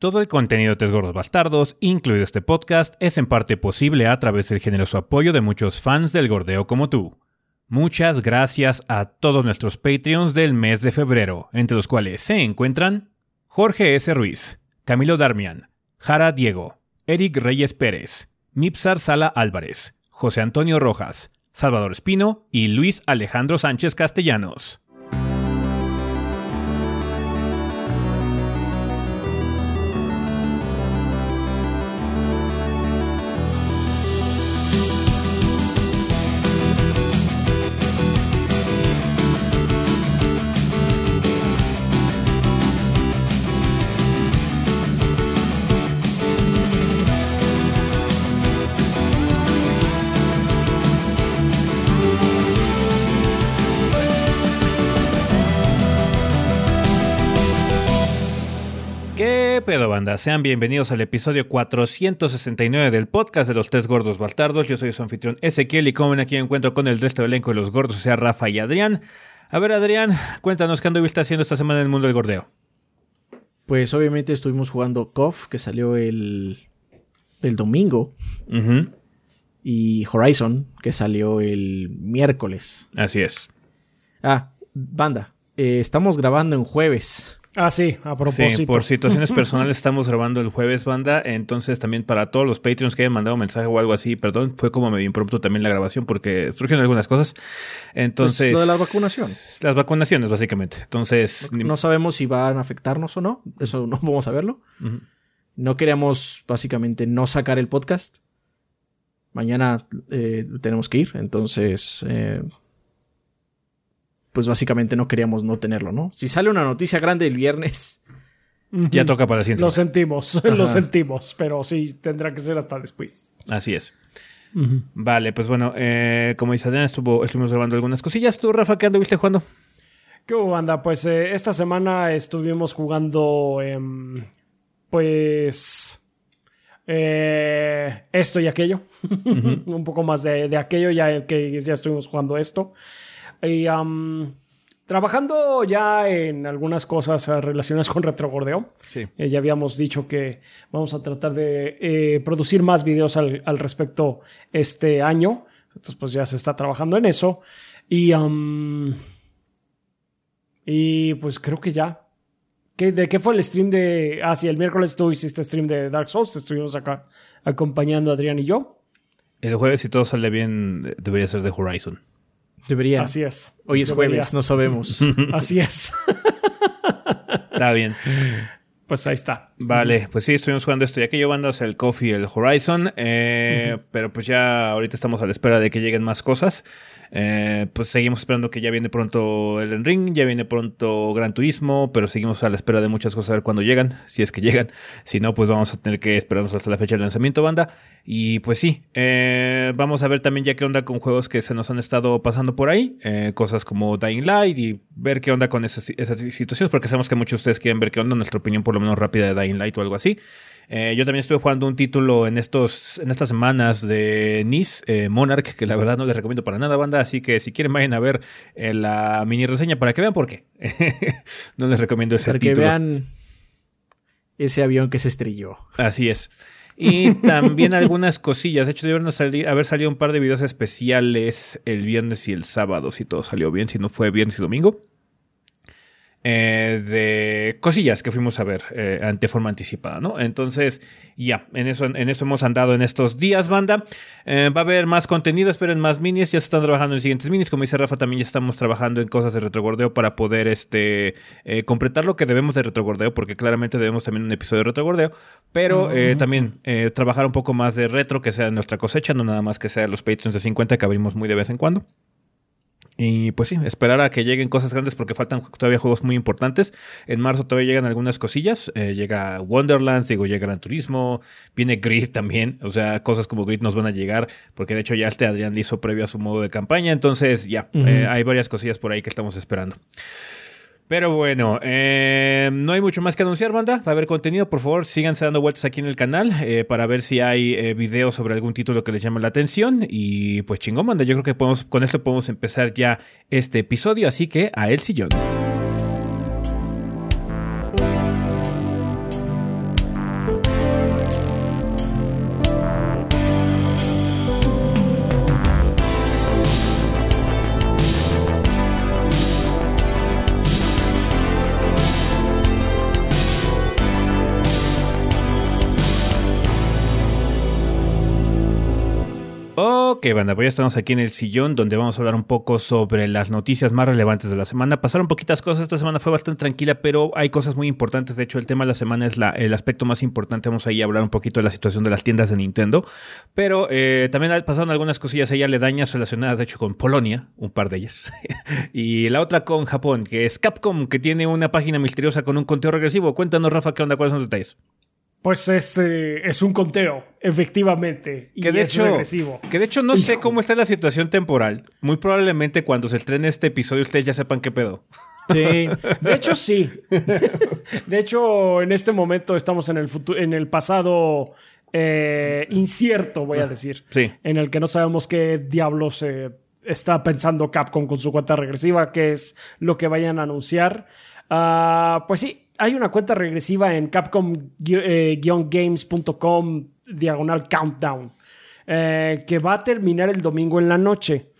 Todo el contenido de Tres Gordos Bastardos, incluido este podcast, es en parte posible a través del generoso apoyo de muchos fans del gordeo como tú. Muchas gracias a todos nuestros Patreons del mes de febrero, entre los cuales se encuentran Jorge S. Ruiz, Camilo Darmian, Jara Diego, Eric Reyes Pérez, Mipsar Sala Álvarez, José Antonio Rojas, Salvador Espino y Luis Alejandro Sánchez Castellanos. ¿Qué pedo, banda? Sean bienvenidos al episodio 469 del podcast de los tres gordos bastardos. Yo soy su anfitrión Ezequiel y como ven aquí me encuentro con el resto del elenco de los gordos, o sea, Rafa y Adrián. A ver, Adrián, cuéntanos qué anduviste haciendo esta semana en el mundo del gordeo. Pues obviamente estuvimos jugando KOF, que salió el, el domingo, y Horizon, que salió el miércoles. Así es. Ah, banda, eh, estamos grabando en jueves. Ah, sí, a propósito. Sí, por situaciones personales estamos grabando el jueves, banda. Entonces, también para todos los Patreons que hayan mandado mensaje o algo así, perdón, fue como medio impromptu también la grabación porque surgieron algunas cosas. Entonces. Pues lo de la vacunación. Las vacunaciones, básicamente. Entonces. No sabemos si van a afectarnos o no, eso no vamos a verlo. No queríamos básicamente no sacar el podcast. Mañana eh, tenemos que ir, entonces... eh, pues básicamente no queríamos no tenerlo, ¿no? Si sale una noticia grande el viernes. Ya toca para la ciencia. Lo sentimos, lo sentimos, pero sí tendrá que ser hasta después. Así es. Vale, pues bueno, eh, como dice Adrián, estuvo, estuvimos grabando algunas cosillas. ¿Tú, Rafa, qué anduviste jugando? ¿Qué hubo, banda? Pues eh, esta semana estuvimos jugando, em, pues, eh, esto y aquello. Un poco más de, de aquello, ya que ya estuvimos jugando esto. Y am, trabajando ya en algunas cosas eh, relacionadas con retrogordeo. Sí. Eh, ya habíamos dicho que vamos a tratar de eh, producir más videos al, al respecto este año. Entonces, pues ya se está trabajando en eso. Y, am, y pues creo que ya. ¿Qué- ¿De qué fue el stream de.? Ah, sí, el miércoles tú hiciste stream de Dark Souls. Estuvimos acá acompañando a Adrián y yo. El jueves, si todo sale bien, debería ser de Horizon. Debería. Así es. Hoy es Debería. jueves, no sabemos. Así es. Está bien. Pues ahí está. Vale, pues sí, estuvimos jugando esto y aquello, banda, o sea, el Coffee y el Horizon. eh, Pero pues ya ahorita estamos a la espera de que lleguen más cosas. Eh, pues seguimos esperando que ya viene pronto el Ring, ya viene pronto Gran Turismo, pero seguimos a la espera de muchas cosas a ver cuándo llegan, si es que llegan. Si no, pues vamos a tener que esperarnos hasta la fecha del lanzamiento, banda. Y pues sí, eh, vamos a ver también ya qué onda con juegos que se nos han estado pasando por ahí, eh, cosas como Dying Light y ver qué onda con esas, esas situaciones, porque sabemos que muchos de ustedes quieren ver qué onda, nuestra opinión por lo menos rápida de Dying Light o algo así. Eh, yo también estuve jugando un título en estos en estas semanas de Nice, eh, Monarch, que la verdad no les recomiendo para nada, banda. Así que si quieren vayan a ver eh, la mini reseña para que vean por qué. no les recomiendo ese Para que título. vean ese avión que se estrelló. Así es. Y también algunas cosillas. De hecho, debieron salir- haber salido un par de videos especiales el viernes y el sábado, si todo salió bien, si no fue viernes y domingo. Eh, de cosillas que fuimos a ver eh, ante forma anticipada, ¿no? Entonces, ya, en eso, en eso hemos andado en estos días, banda. Eh, va a haber más contenido, esperen más minis, ya se están trabajando en siguientes minis. Como dice Rafa, también ya estamos trabajando en cosas de retrogordeo para poder este, eh, completar lo que debemos de retrogordeo, porque claramente debemos también un episodio de retrogordeo, pero eh, también trabajar un poco más de retro, que sea nuestra cosecha, no nada más que sea los Patreons de 50 que abrimos muy de vez en cuando. Y pues sí, esperar a que lleguen cosas grandes porque faltan todavía juegos muy importantes. En marzo todavía llegan algunas cosillas. Eh, llega Wonderlands, digo, llega Gran Turismo, viene Grid también. O sea, cosas como Grid nos van a llegar porque de hecho ya este Adrián hizo previo a su modo de campaña. Entonces ya, eh, hay varias cosillas por ahí que estamos esperando. Pero bueno, eh, no hay mucho más que anunciar, banda. Va a haber contenido. Por favor, síganse dando vueltas aquí en el canal eh, para ver si hay eh, videos sobre algún título que les llame la atención. Y pues chingón, banda. Yo creo que podemos, con esto podemos empezar ya este episodio. Así que a el sillón. Ok, banda, pues ya estamos aquí en el sillón donde vamos a hablar un poco sobre las noticias más relevantes de la semana. Pasaron poquitas cosas, esta semana fue bastante tranquila, pero hay cosas muy importantes. De hecho, el tema de la semana es el aspecto más importante. Vamos ahí a hablar un poquito de la situación de las tiendas de Nintendo. Pero eh, también pasaron algunas cosillas ahí aledañas relacionadas, de hecho, con Polonia, un par de ellas. y la otra con Japón, que es Capcom, que tiene una página misteriosa con un conteo regresivo. Cuéntanos, Rafa, ¿qué onda? ¿Cuáles son los detalles? Pues es, eh, es un conteo, efectivamente. Y de es hecho, regresivo. Que de hecho no sé cómo está la situación temporal. Muy probablemente cuando se estrene este episodio ustedes ya sepan qué pedo. Sí, de hecho sí. De hecho, en este momento estamos en el futuro, en el pasado eh, incierto, voy a decir. Sí. En el que no sabemos qué diablos está pensando Capcom con su cuenta regresiva, qué es lo que vayan a anunciar. Ah, pues sí, hay una cuenta regresiva en capcom-games.com diagonal countdown eh, que va a terminar el domingo en la noche.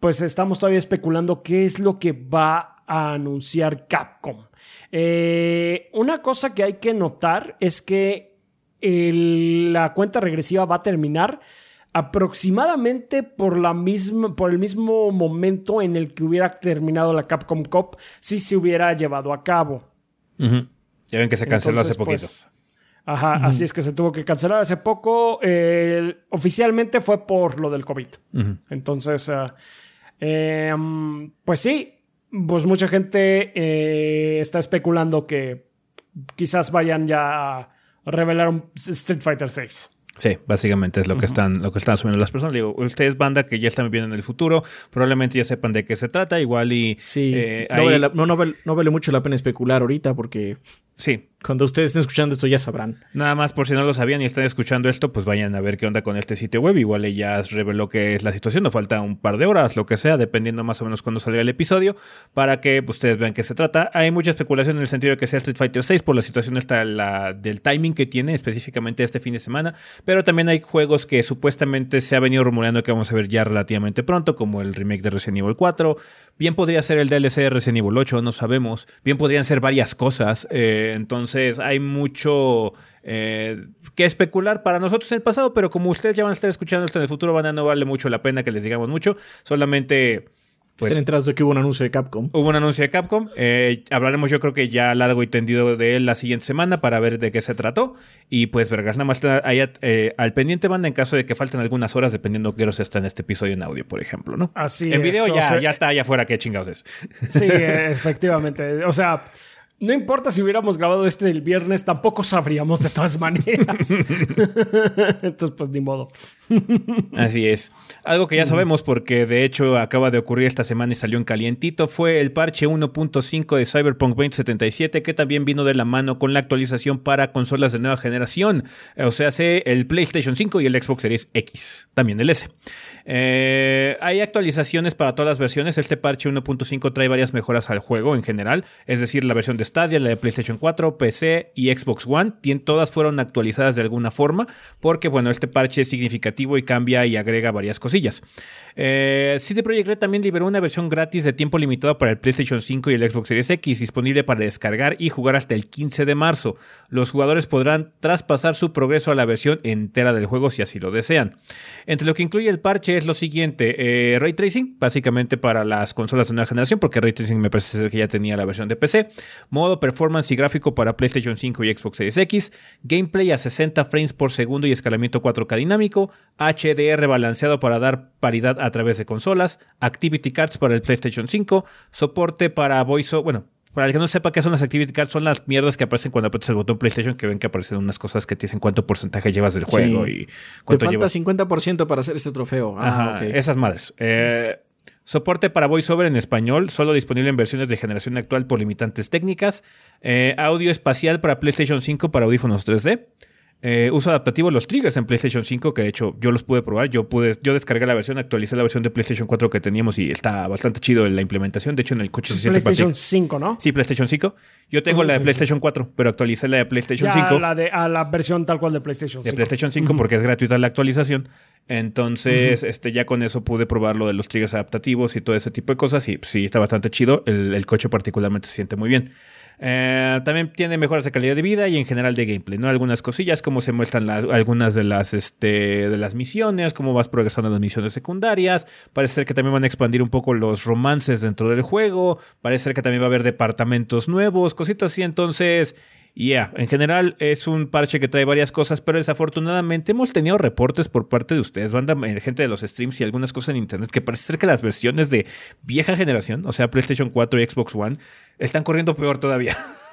Pues estamos todavía especulando qué es lo que va a anunciar Capcom. Eh, una cosa que hay que notar es que la cuenta regresiva va a terminar aproximadamente por, la misma, por el mismo momento en el que hubiera terminado la Capcom Cup si se hubiera llevado a cabo. Ya ven que se canceló hace poquito. Pues, ajá, así es que se tuvo que cancelar hace poco. oficialmente fue por lo del COVID. Entonces, ah, em, pues sí, pues mucha gente eh, está especulando que quizás vayan ya a revelar un Street Fighter 6. Sí, básicamente es lo que están, lo que están asumiendo las personas. Digo, ustedes banda que ya están viviendo en el futuro, probablemente ya sepan de qué se trata, igual y sí, eh, no, no, vale, mucho la pena especular ahorita porque Sí. Cuando ustedes estén escuchando esto ya sabrán. Nada más por si no lo sabían y están escuchando esto, pues vayan a ver qué onda con este sitio web. Igual ella reveló que es la situación, nos falta un par de horas, lo que sea, dependiendo más o menos cuando salga el episodio, para que pues, ustedes vean qué se trata. Hay mucha especulación en el sentido de que sea Street Fighter 6 por la situación esta, la, del timing que tiene específicamente este fin de semana, pero también hay juegos que supuestamente se ha venido rumoreando que vamos a ver ya relativamente pronto, como el remake de Resident Evil 4. Bien podría ser el DLC de Resident Evil 8, no sabemos. Bien podrían ser varias cosas. Eh, entonces entonces hay mucho eh, que especular para nosotros en el pasado, pero como ustedes ya van a estar escuchando esto en el futuro, van a no vale mucho la pena que les digamos mucho. Solamente pues, Estén enterados de que hubo un anuncio de Capcom. Hubo un anuncio de Capcom. Eh, hablaremos, yo creo que ya largo y tendido de él la siguiente semana para ver de qué se trató. Y pues, vergas, nada más ahí eh, al pendiente banda en caso de que falten algunas horas, dependiendo de qué horas está en este episodio en audio, por ejemplo, ¿no? Así En video ya, ya está allá afuera, qué chingados es. Sí, efectivamente. O sea. No importa si hubiéramos grabado este el viernes, tampoco sabríamos de todas maneras. Entonces, pues ni modo. Así es. Algo que ya sabemos, porque de hecho acaba de ocurrir esta semana y salió en calientito, fue el parche 1.5 de Cyberpunk 2077, que también vino de la mano con la actualización para consolas de nueva generación. O sea, el PlayStation 5 y el Xbox Series X, también el S. Eh, hay actualizaciones para todas las versiones. Este parche 1.5 trae varias mejoras al juego en general, es decir, la versión de Stadia, la de PlayStation 4, PC y Xbox One, todas fueron actualizadas de alguna forma, porque bueno, este parche es significativo y cambia y agrega varias cosillas. Eh, CD Projekt Red también liberó una versión gratis de tiempo limitado para el PlayStation 5 y el Xbox Series X, disponible para descargar y jugar hasta el 15 de marzo. Los jugadores podrán traspasar su progreso a la versión entera del juego si así lo desean. Entre lo que incluye el parche es lo siguiente: eh, Ray Tracing, básicamente para las consolas de nueva generación, porque Ray Tracing me parece ser que ya tenía la versión de PC. Modo performance y gráfico para PlayStation 5 y Xbox Series X. Gameplay a 60 frames por segundo y escalamiento 4K dinámico. HDR balanceado para dar paridad a través de consolas. Activity Cards para el PlayStation 5. Soporte para voice. Bueno, para el que no sepa qué son las Activity Cards, son las mierdas que aparecen cuando aprietas el botón PlayStation, que ven que aparecen unas cosas que te dicen cuánto porcentaje llevas del juego y cuánto Te falta 50% para hacer este trofeo. Ah, esas madres. Eh, soporte para VoiceOver en español, solo disponible en versiones de generación actual por limitantes técnicas. Eh, audio espacial para PlayStation 5 para audífonos 3D. Eh, uso adaptativo los triggers en PlayStation 5, que de hecho yo los pude probar. Yo pude, yo descargué la versión, actualicé la versión de PlayStation 4 que teníamos y está bastante chido la implementación. De hecho, en el coche se siente PlayStation 5, ¿no? Sí, PlayStation 5. Yo tengo la de PlayStation 4, pero actualicé la de PlayStation 5. La de, a la versión tal cual de PlayStation 5. De PlayStation 5 porque es gratuita la actualización. Entonces, este, ya con eso pude probar lo de los triggers adaptativos y todo ese tipo de cosas. Y sí, está bastante chido. El, el coche particularmente se siente muy bien. Eh, también tiene mejoras de calidad de vida y en general de gameplay, ¿no? Algunas cosillas, como se muestran algunas de las, este, de las misiones, cómo vas progresando en las misiones secundarias. Parece ser que también van a expandir un poco los romances dentro del juego. Parece ser que también va a haber departamentos nuevos, cositas así. Entonces, ya, en general es un parche que trae varias cosas, pero desafortunadamente hemos tenido reportes por parte de ustedes, banda, eh, gente de los streams y algunas cosas en internet que parece ser que las versiones de vieja generación, o sea, PlayStation 4 y Xbox One, están corriendo peor todavía.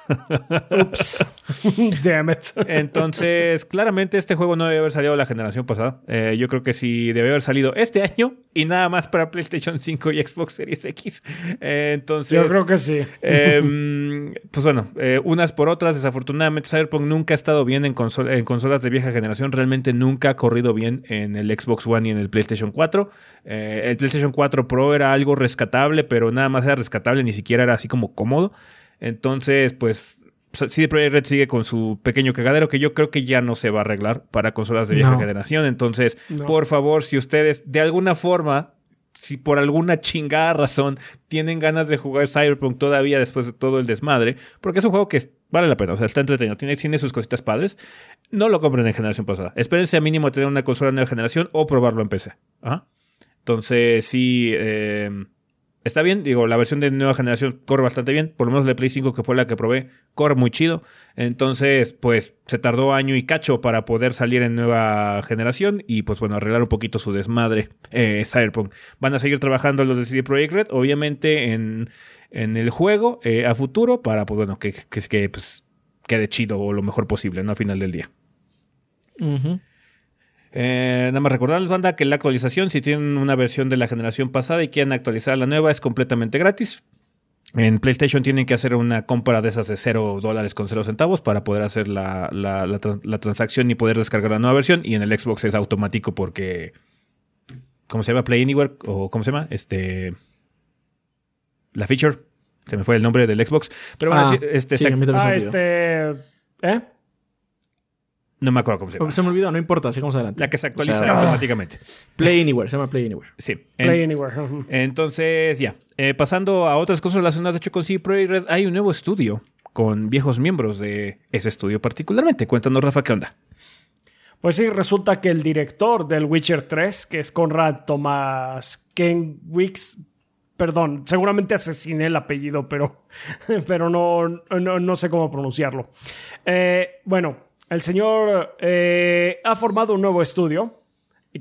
Ups. Damn it. Entonces, claramente este juego no debe haber salido la generación pasada. Eh, yo creo que sí debe haber salido este año y nada más para PlayStation 5 y Xbox Series X. Eh, entonces. Yo creo que sí. Em, pues bueno, eh, unas por otras. Desafortunadamente, Cyberpunk nunca ha estado bien en, en consolas de vieja generación. Realmente nunca ha corrido bien en el Xbox One y en el PlayStation 4. el PlayStation 4 Pro era algo rescatable, pero nada más era rescatable, ni siquiera era así como cómodo. Entonces, pues CD Projekt Red sigue con su pequeño cagadero que yo creo que ya no se va a arreglar para consolas de vieja generación. Entonces, por favor, si ustedes de alguna forma, si por alguna chingada razón tienen ganas de jugar Cyberpunk todavía después de todo el desmadre, porque es un juego que vale la pena, o sea, está entretenido, tiene, tiene sus cositas padres, no lo compren en generación pasada. Espérense a mínimo tener una consola de nueva generación o probarlo en PC. Entonces, sí. Eh, Está bien, digo, la versión de nueva generación corre bastante bien, por lo menos la Play 5 que fue la que probé, corre muy chido. Entonces, pues se tardó año y cacho para poder salir en nueva generación y pues bueno, arreglar un poquito su desmadre eh, Cyberpunk. Van a seguir trabajando los de CD Projekt Red, obviamente en, el juego eh, a futuro para pues bueno, que, que, pues, quede chido o lo mejor posible, ¿no? A final del día. Eh, nada más recordarles, banda, que la actualización, si tienen una versión de la generación pasada y quieren actualizar la nueva, es completamente gratis. En PlayStation tienen que hacer una compra de esas de 0 dólares con 0 centavos para poder hacer la, transacción y poder descargar la nueva versión. Y en el Xbox es automático porque. ¿Cómo se llama? Play Anywhere. ¿O cómo se llama? Este. La feature. Se me fue el nombre del Xbox. Pero bueno, ah, este. ah, este. ¿Eh? No me acuerdo cómo se llama. Se me olvidó, no importa, sigamos adelante. La que se actualiza automáticamente. Play Anywhere, se llama Play Anywhere. Sí. Play Anywhere. Entonces, ya. Eh, pasando a otras cosas relacionadas, de hecho, con CD Projekt Red, hay un nuevo estudio con viejos miembros de ese estudio particularmente. Cuéntanos, Rafa, ¿qué onda? Pues sí, resulta que el director del Witcher 3, que es Conrad Thomas Kenwicks, perdón, seguramente asesiné el apellido, pero, pero no, no, sé cómo pronunciarlo. Eh, bueno, el señor eh, ha formado un nuevo estudio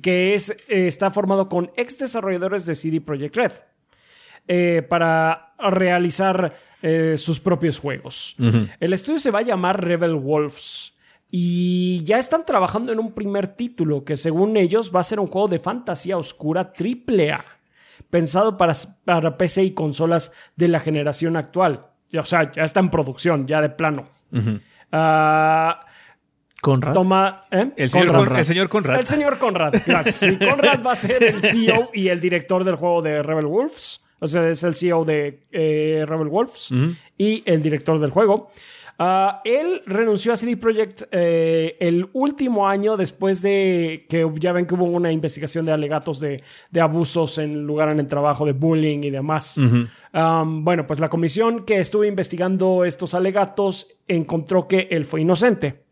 que es, eh, está formado con ex desarrolladores de CD Projekt Red eh, para realizar sus propios juegos. El estudio se va a llamar Rebel Wolves y ya están trabajando en un primer título que según ellos va a ser un juego de fantasía oscura triple A, pensado para, para PC y consolas de la generación actual. O sea, ya está en producción, ya de plano. Conrad. Toma, ¿eh? el, señor Conrad. el, señor Conrad. El señor Conrad. Gracias. Conrad va a ser el CEO y el director del juego de Rebel Wolves. O sea, es el CEO de eh, Rebel Wolves y el director del juego. Ah, él renunció a CD Projekt eh, el último año después de que ya ven que hubo una investigación de alegatos de, abusos en lugar en el trabajo, de bullying y demás. bueno, pues la comisión que estuvo investigando estos alegatos encontró que él fue inocente.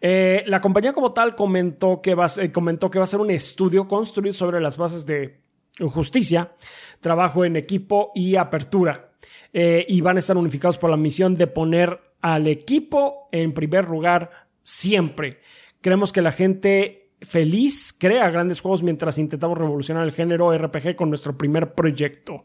Eh, la compañía como tal comentó que, va, comentó que va a ser un estudio construido sobre las bases de justicia, trabajo en equipo y apertura. Eh, y van a estar unificados por la misión de poner al equipo en primer lugar siempre. Creemos que la gente feliz crea grandes juegos mientras intentamos revolucionar el género RPG con nuestro primer proyecto.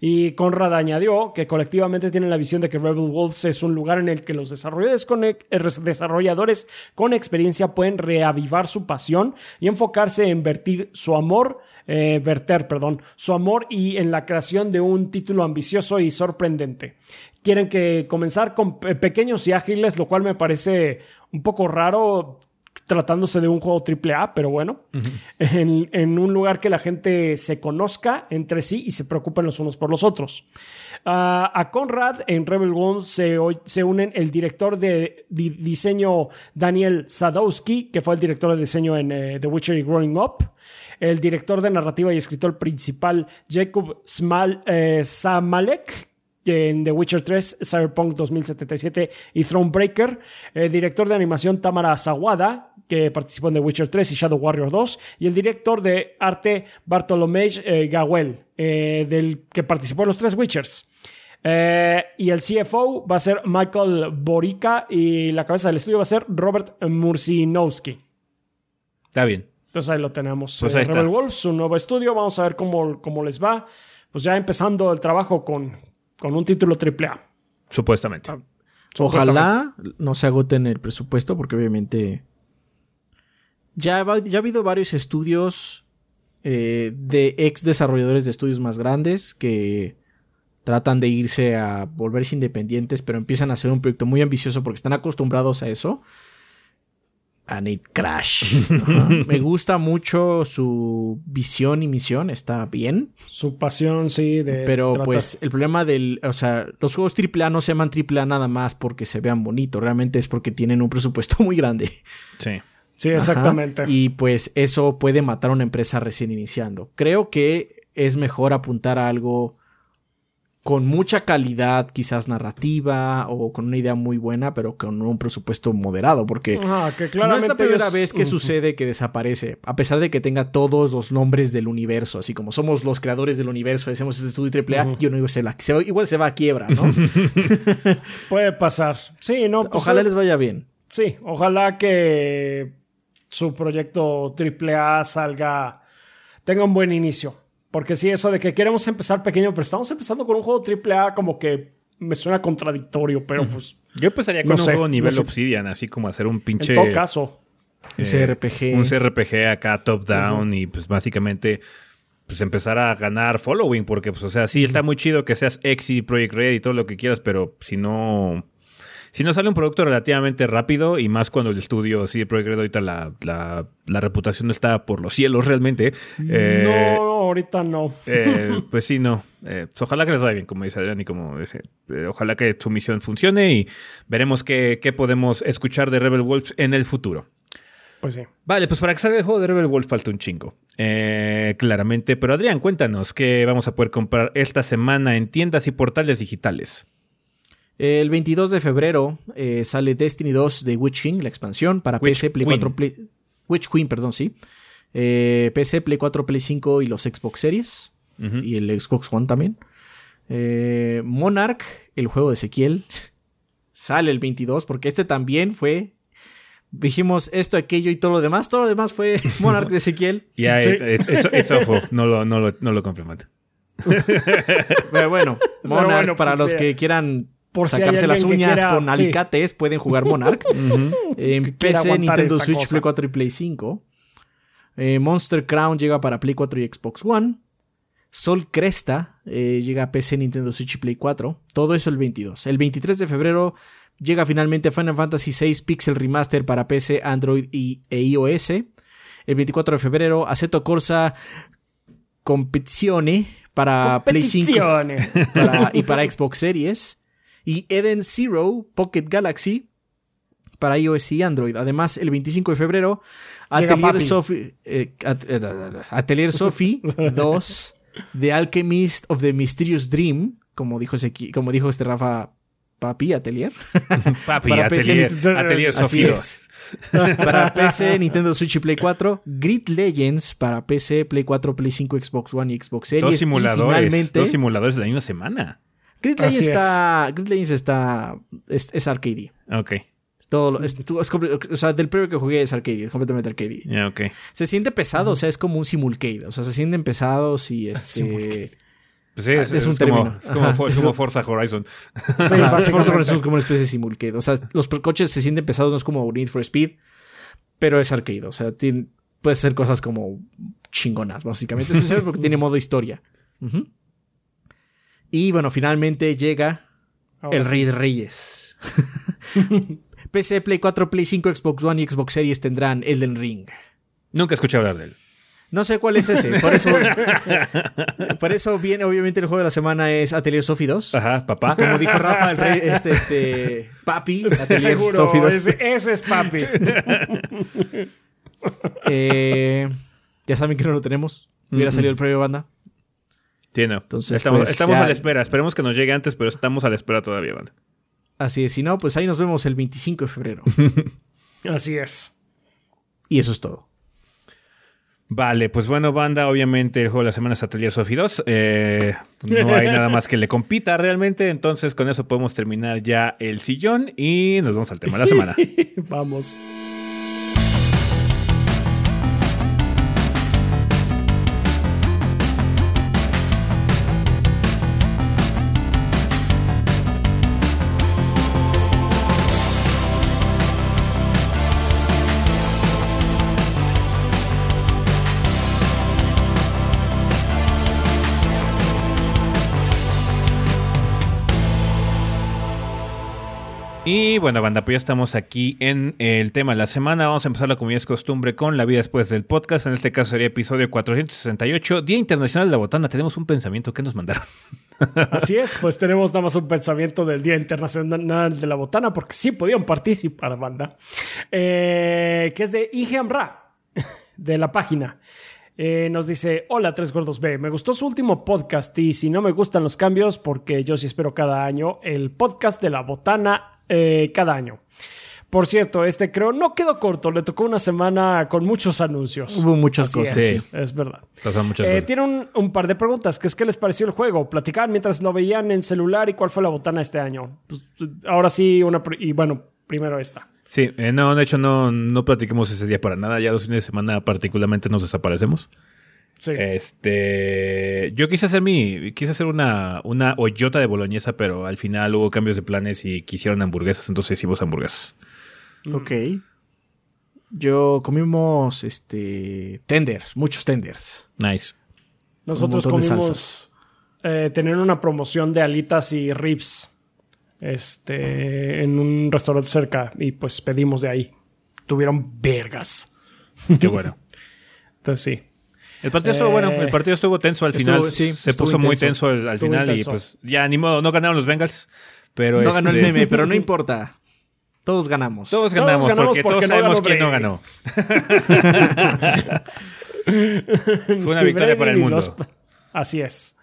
Y Conrad añadió que colectivamente tienen la visión de que Rebel Wolves es un lugar en el que los desarrolladores con, eh, desarrolladores con experiencia pueden reavivar su pasión y enfocarse en vertir su amor, eh, verter, perdón, su amor y en la creación de un título ambicioso y sorprendente. Quieren que comenzar con pequeños y ágiles, lo cual me parece un poco raro tratándose de un juego AAA, pero bueno, en, un lugar que la gente se conozca entre sí y se preocupen los unos por los otros. A Conrad en Rebel One se, se unen el director de, diseño Daniel Sadowski, que fue el director de diseño en eh, The Witcher y Growing Up, el director de narrativa y escritor principal Jacob Smal, eh, Samalek, en The Witcher 3, Cyberpunk 2077 y Thronebreaker. El director de animación Tamara Sawada, que participó en The Witcher 3 y Shadow Warrior 2. Y el director de arte Bartolomé eh, Gawel, eh, del que participó en los tres Witchers. Eh, y el CFO va a ser Michael Borica y la cabeza del estudio va a ser Robert Mursinowski. Está bien. Entonces ahí lo tenemos. Pues ahí Eh. Rebel Wolf, su nuevo estudio. Vamos a ver cómo, cómo les va. Pues ya empezando el trabajo con, con un título AAA. Supuestamente. Ojalá no se agoten el presupuesto, porque obviamente ya, va- ya ha habido varios estudios eh, de ex desarrolladores de estudios más grandes que tratan de irse a volverse independientes, pero empiezan a hacer un proyecto muy ambicioso porque están acostumbrados a eso. And it crash. Ajá. Me gusta mucho su visión y misión, está bien. Su pasión, sí, de. Pero tratar- pues el problema del, o sea, los juegos AAA no se llaman AAA nada más porque se vean bonitos, realmente es porque tienen un presupuesto muy grande. Sí. Sí, exactamente. Ajá, Y pues eso puede matar a una empresa recién iniciando. Creo que es mejor apuntar a algo con mucha calidad, quizás narrativa o con una idea muy buena, pero con un presupuesto moderado, porque Ajá, que no es la primera vez que sucede que desaparece, a pesar de que tenga todos los nombres del universo, así como somos los creadores del universo, hacemos este estudio AAA, y uno igual se, la- se igual se va a quiebra, ¿no? Puede pasar. Sí, no. pues Ojalá es- les vaya bien. Sí, ojalá que su proyecto AAA salga, tenga un buen inicio. Porque sí, eso de que queremos empezar pequeño, pero estamos empezando con un juego AAA como que me suena contradictorio, pero pues Yo empezaría con No un sé, juego nivel no sé. Obsidian, así como hacer un pinche. en todo caso. Un eh, CRPG. Un CRPG acá top-down y pues básicamente pues empezar a ganar following porque pues o sea, sí está muy chido que seas Exi, Project Red y todo lo que quieras, pero si no si no sale un producto relativamente rápido y más cuando el estudio, sí, Project Red ahorita la, la, la reputación está por los cielos realmente. eh, no, ahorita no. eh, pues sí, no. Eh, pues ojalá que les vaya bien, como dice Adrián, y como dice, eh, ojalá que su misión funcione y veremos qué, qué podemos escuchar de Rebel Wolves en el futuro. Pues sí. Vale, pues para que salga el juego de Rebel Wolf falta un chingo. Eh, claramente. Pero Adrián, cuéntanos qué vamos a poder comprar esta semana en tiendas y portales digitales. El 22 de febrero eh, sale Destiny 2 de Witch King, la expansión para Witch PC, Play Queen. 4, Play... Witch Queen, perdón, sí. Eh, PC, Play 4, Play 5 y los Xbox Series. Y el Xbox One también. Eh, Monarch, el juego de Ezequiel, sale el 22 porque este también fue... Dijimos esto, aquello y todo lo demás. Todo lo demás fue Monarch de Ezequiel. Ya, Sí. eso, eso fue. No lo, no lo, no lo. Pero bueno, Monarch, bueno, para pues, los que quieran por si hay sacarse las uñas quiera- con sí. alicates, pueden jugar Monarch. En quiera PC, Nintendo Switch, cosa. Play 4 y Play 5. Eh, Monster Crown llega para Play 4 y Xbox One. Sol Cresta eh, llega a PC, Nintendo Switch y Play 4. Todo eso el 22. El 23 de febrero llega finalmente Final Fantasy VI Pixel Remaster para PC, Android y, e iOS. El 24 de febrero Aceto Corsa Competizione para Play 5 Competiciones. para- y para Xbox Series. Y Eden Zero Pocket Galaxy para iOS y Android. Además, el 25 de febrero, Atelier. Sophie, eh, eh, Atelier Sophie 2, The Alchemist of the Mysterious Dream, como dijo, Ezequi- como dijo este Rafa Papi, Atelier. Papi, Para PC, Atelier, Atelier es. para PC, Nintendo Switch y Play 4. Grid Legends para PC, Play 4, Play 5, Xbox One y Xbox Series. Dos Y simuladores. finalmente, Dos simuladores de la misma semana. Grid Legends es. está. Grid Legends está. Es, es arcade. Ok. Todo lo- es- tú- es o sea, del primero que jugué es arcade, es completamente arcade. Ya, ok. Se siente pesado, o sea, es como un simulcade. O sea, se sienten pesados y este. Simulcade. Pues sí, es, Ah, es un es como, término. es como, Ajá. for- es como Forza Horizon. Sí, Ajá, es Forza. Horizon es como una especie de simulcade. O sea, los coches se sienten pesados, no es como Need for Speed, pero es arcade. O sea, tiene- puede ser cosas como chingonas, básicamente. Especialmente porque tiene modo historia. Ujú. Y bueno, finalmente llega Ahora el sí. Rey de Reyes. PC, Play 4, Play 5, Xbox One y Xbox Series tendrán Elden Ring. Nunca escuché hablar de él. No sé cuál es ese, por eso, por eso viene, obviamente, el juego de la semana es Atelier Sophie 2. Ajá, papá. Como dijo Rafa, el rey, este, este, papi, Atelier Seguro, Sophie 2. ese, ese es papi. Eh, ya saben que no lo tenemos. Hubiera salido el previo banda. Sí, no. Entonces, estamos pues, estamos ya- a la espera. Esperemos que nos llegue antes, pero estamos a la espera todavía, banda. Así es, si no, pues ahí nos vemos el 25 de febrero. Así es. y eso es todo. Vale, pues bueno, banda, obviamente el juego de la semana es Atelier Sophie 2. Eh, no hay nada más que le compita realmente, entonces con eso podemos terminar ya el sillón y nos vamos al tema de la semana. Vamos. Y bueno, banda, pues ya estamos aquí en el tema de la semana. Vamos a empezar, como ya es costumbre, con la vida después del podcast. En este caso sería episodio 468, Día Internacional de la Botana. Tenemos un pensamiento que nos mandaron. Así es, pues tenemos nada más un pensamiento del Día Internacional de la Botana, porque sí podían participar, banda. Eh, que es de Inge Amra, de la página. Eh, nos dice, hola Tres Gordos B, me gustó su último podcast y si no me gustan los cambios, porque yo sí espero cada año, el podcast de la botana eh, cada año. Por cierto, este creo no quedó corto, le tocó una semana con muchos anuncios. Hubo muchas Así cosas. Es, es verdad. Muchas Eh, cosas. tiene un, un par de preguntas, que es qué les pareció el juego. Platicaban mientras lo veían en celular y cuál fue la botana este año. Pues, ahora sí, una y bueno, primero esta. Sí, eh, no, de hecho no, no platiquemos ese día para nada. Ya los fines de semana particularmente nos desaparecemos. Sí. Este, yo quise hacer mi, quise hacer una, una hoyota de boloñesa, pero al final hubo cambios de planes y quisieron hamburguesas, entonces hicimos hamburguesas. Ok. Yo comimos este tenders, muchos tenders. Nice. Nosotros comimos eh, tener una promoción de alitas y ribs este, en un restaurante cerca y pues pedimos de ahí. Tuvieron vergas. Qué bueno. Entonces sí. El partido estuvo bueno, Eh, el partido estuvo tenso al estuvo- final. sí, se puso muy tenso al, final intenso. y pues ya ni modo, no ganaron los Bengals, pero No ganó el este, meme, pero no importa. Todos ganamos. Todos Todos ganamos, porque, porque todos no sabemos quién no ganó. Fue una victoria Brady para el mundo. los- Así es.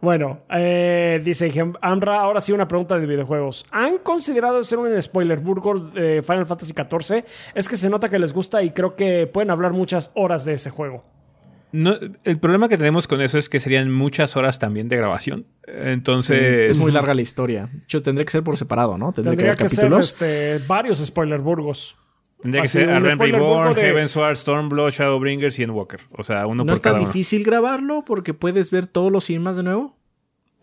Bueno, eh, dice Amra, ahora sí una pregunta de videojuegos. ¿Han considerado hacer un spoiler burger de Final Fantasy XIV? Es que se nota que les gusta y creo que pueden hablar muchas horas de ese juego. No, el problema que tenemos con eso es que serían muchas horas también de grabación. Entonces. Es muy larga la historia. De hecho, tendría que ser por separado, ¿no? Tendría, Tendría que que haber ser capítulos. este, varios spoiler burgos. Tendría que ser Arren Reborn, de- Heavensward, Stormblood, Shadowbringers y Endwalker. O sea, uno ¿No por es tan cada uno. difícil grabarlo porque puedes ver todos los cinemas de nuevo?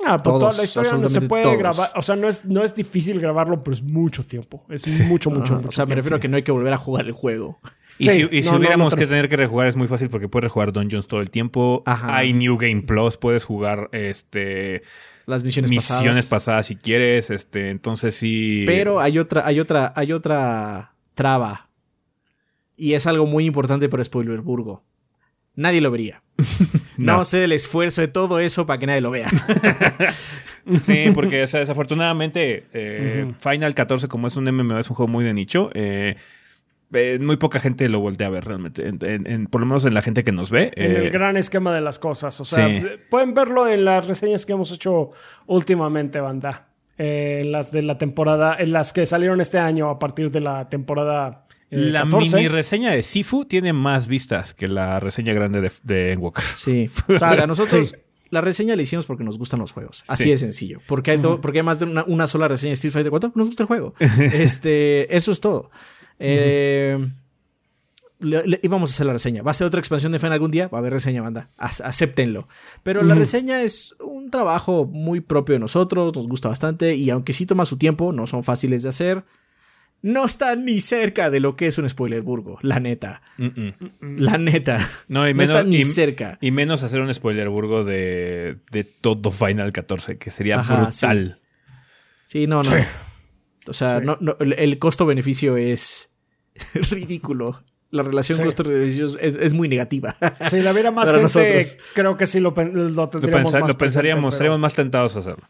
Ah, pues toda Todos, la historia no se puede todos. grabar. O sea, no es, no es difícil grabarlo, pero es mucho tiempo. Es mucho, mucho, mucho o sea, me refiero a que no hay que volver a jugar el juego. Y Sí, si, y si no, no, hubiéramos no, que tener que rejugar es muy fácil porque puedes rejugar Dungeons todo el tiempo. Ajá. Hay New Game Plus, puedes jugar este Las misiones, misiones pasadas. pasadas si quieres. Este, entonces sí. Pero hay otra, hay otra, hay otra traba. Y es algo muy importante para Spoilerburgo. Nadie lo vería. no. No. hacer el esfuerzo de todo eso para que nadie lo vea. Sí, porque o sea, desafortunadamente eh, Final 14, como es un MMO, es un juego muy de nicho. eh, eh, muy poca gente lo voltea a ver realmente. En- en- en- por lo menos en la gente que nos ve. En eh, el gran esquema de las cosas. O sea, sí. pueden verlo en las reseñas que hemos hecho últimamente, banda. Eh, las de la temporada, en las que salieron este año a partir de la temporada. eh, La 14. mini reseña de Sifu tiene más vistas que la reseña grande de, de. Sí. O sea, nosotros sí. la reseña la hicimos porque nos gustan los juegos. Así Sí. de sencillo. Porque hay, porque hay más de una, una sola reseña de Street Fighter 4. Nos gusta el juego. este, eso es todo. Eh, le- le- íbamos a hacer la reseña. ¿Va a ser otra expansión de Fan algún día? Va a haber reseña, banda. Ac- acéptenlo. Pero la reseña es un trabajo muy propio de nosotros. Nos gusta bastante. Y aunque sí toma su tiempo, no son fáciles de hacer. No está ni cerca de lo que es un spoiler burgo. La neta. La neta. No, y No menos, está ni y- cerca. y menos hacer un spoiler burgo de, de todo Final 14, que sería Ajá, brutal. Sí, no, no. O sea, Sí. no, no, el, costo-beneficio es ridículo. La relación Sí. costo-beneficio es, es muy negativa. Si la viera más Para gente, nosotros. creo que sí lo, lo Lo, tendríamos más lo pensaríamos, presente, estaríamos más tentados a hacerlo.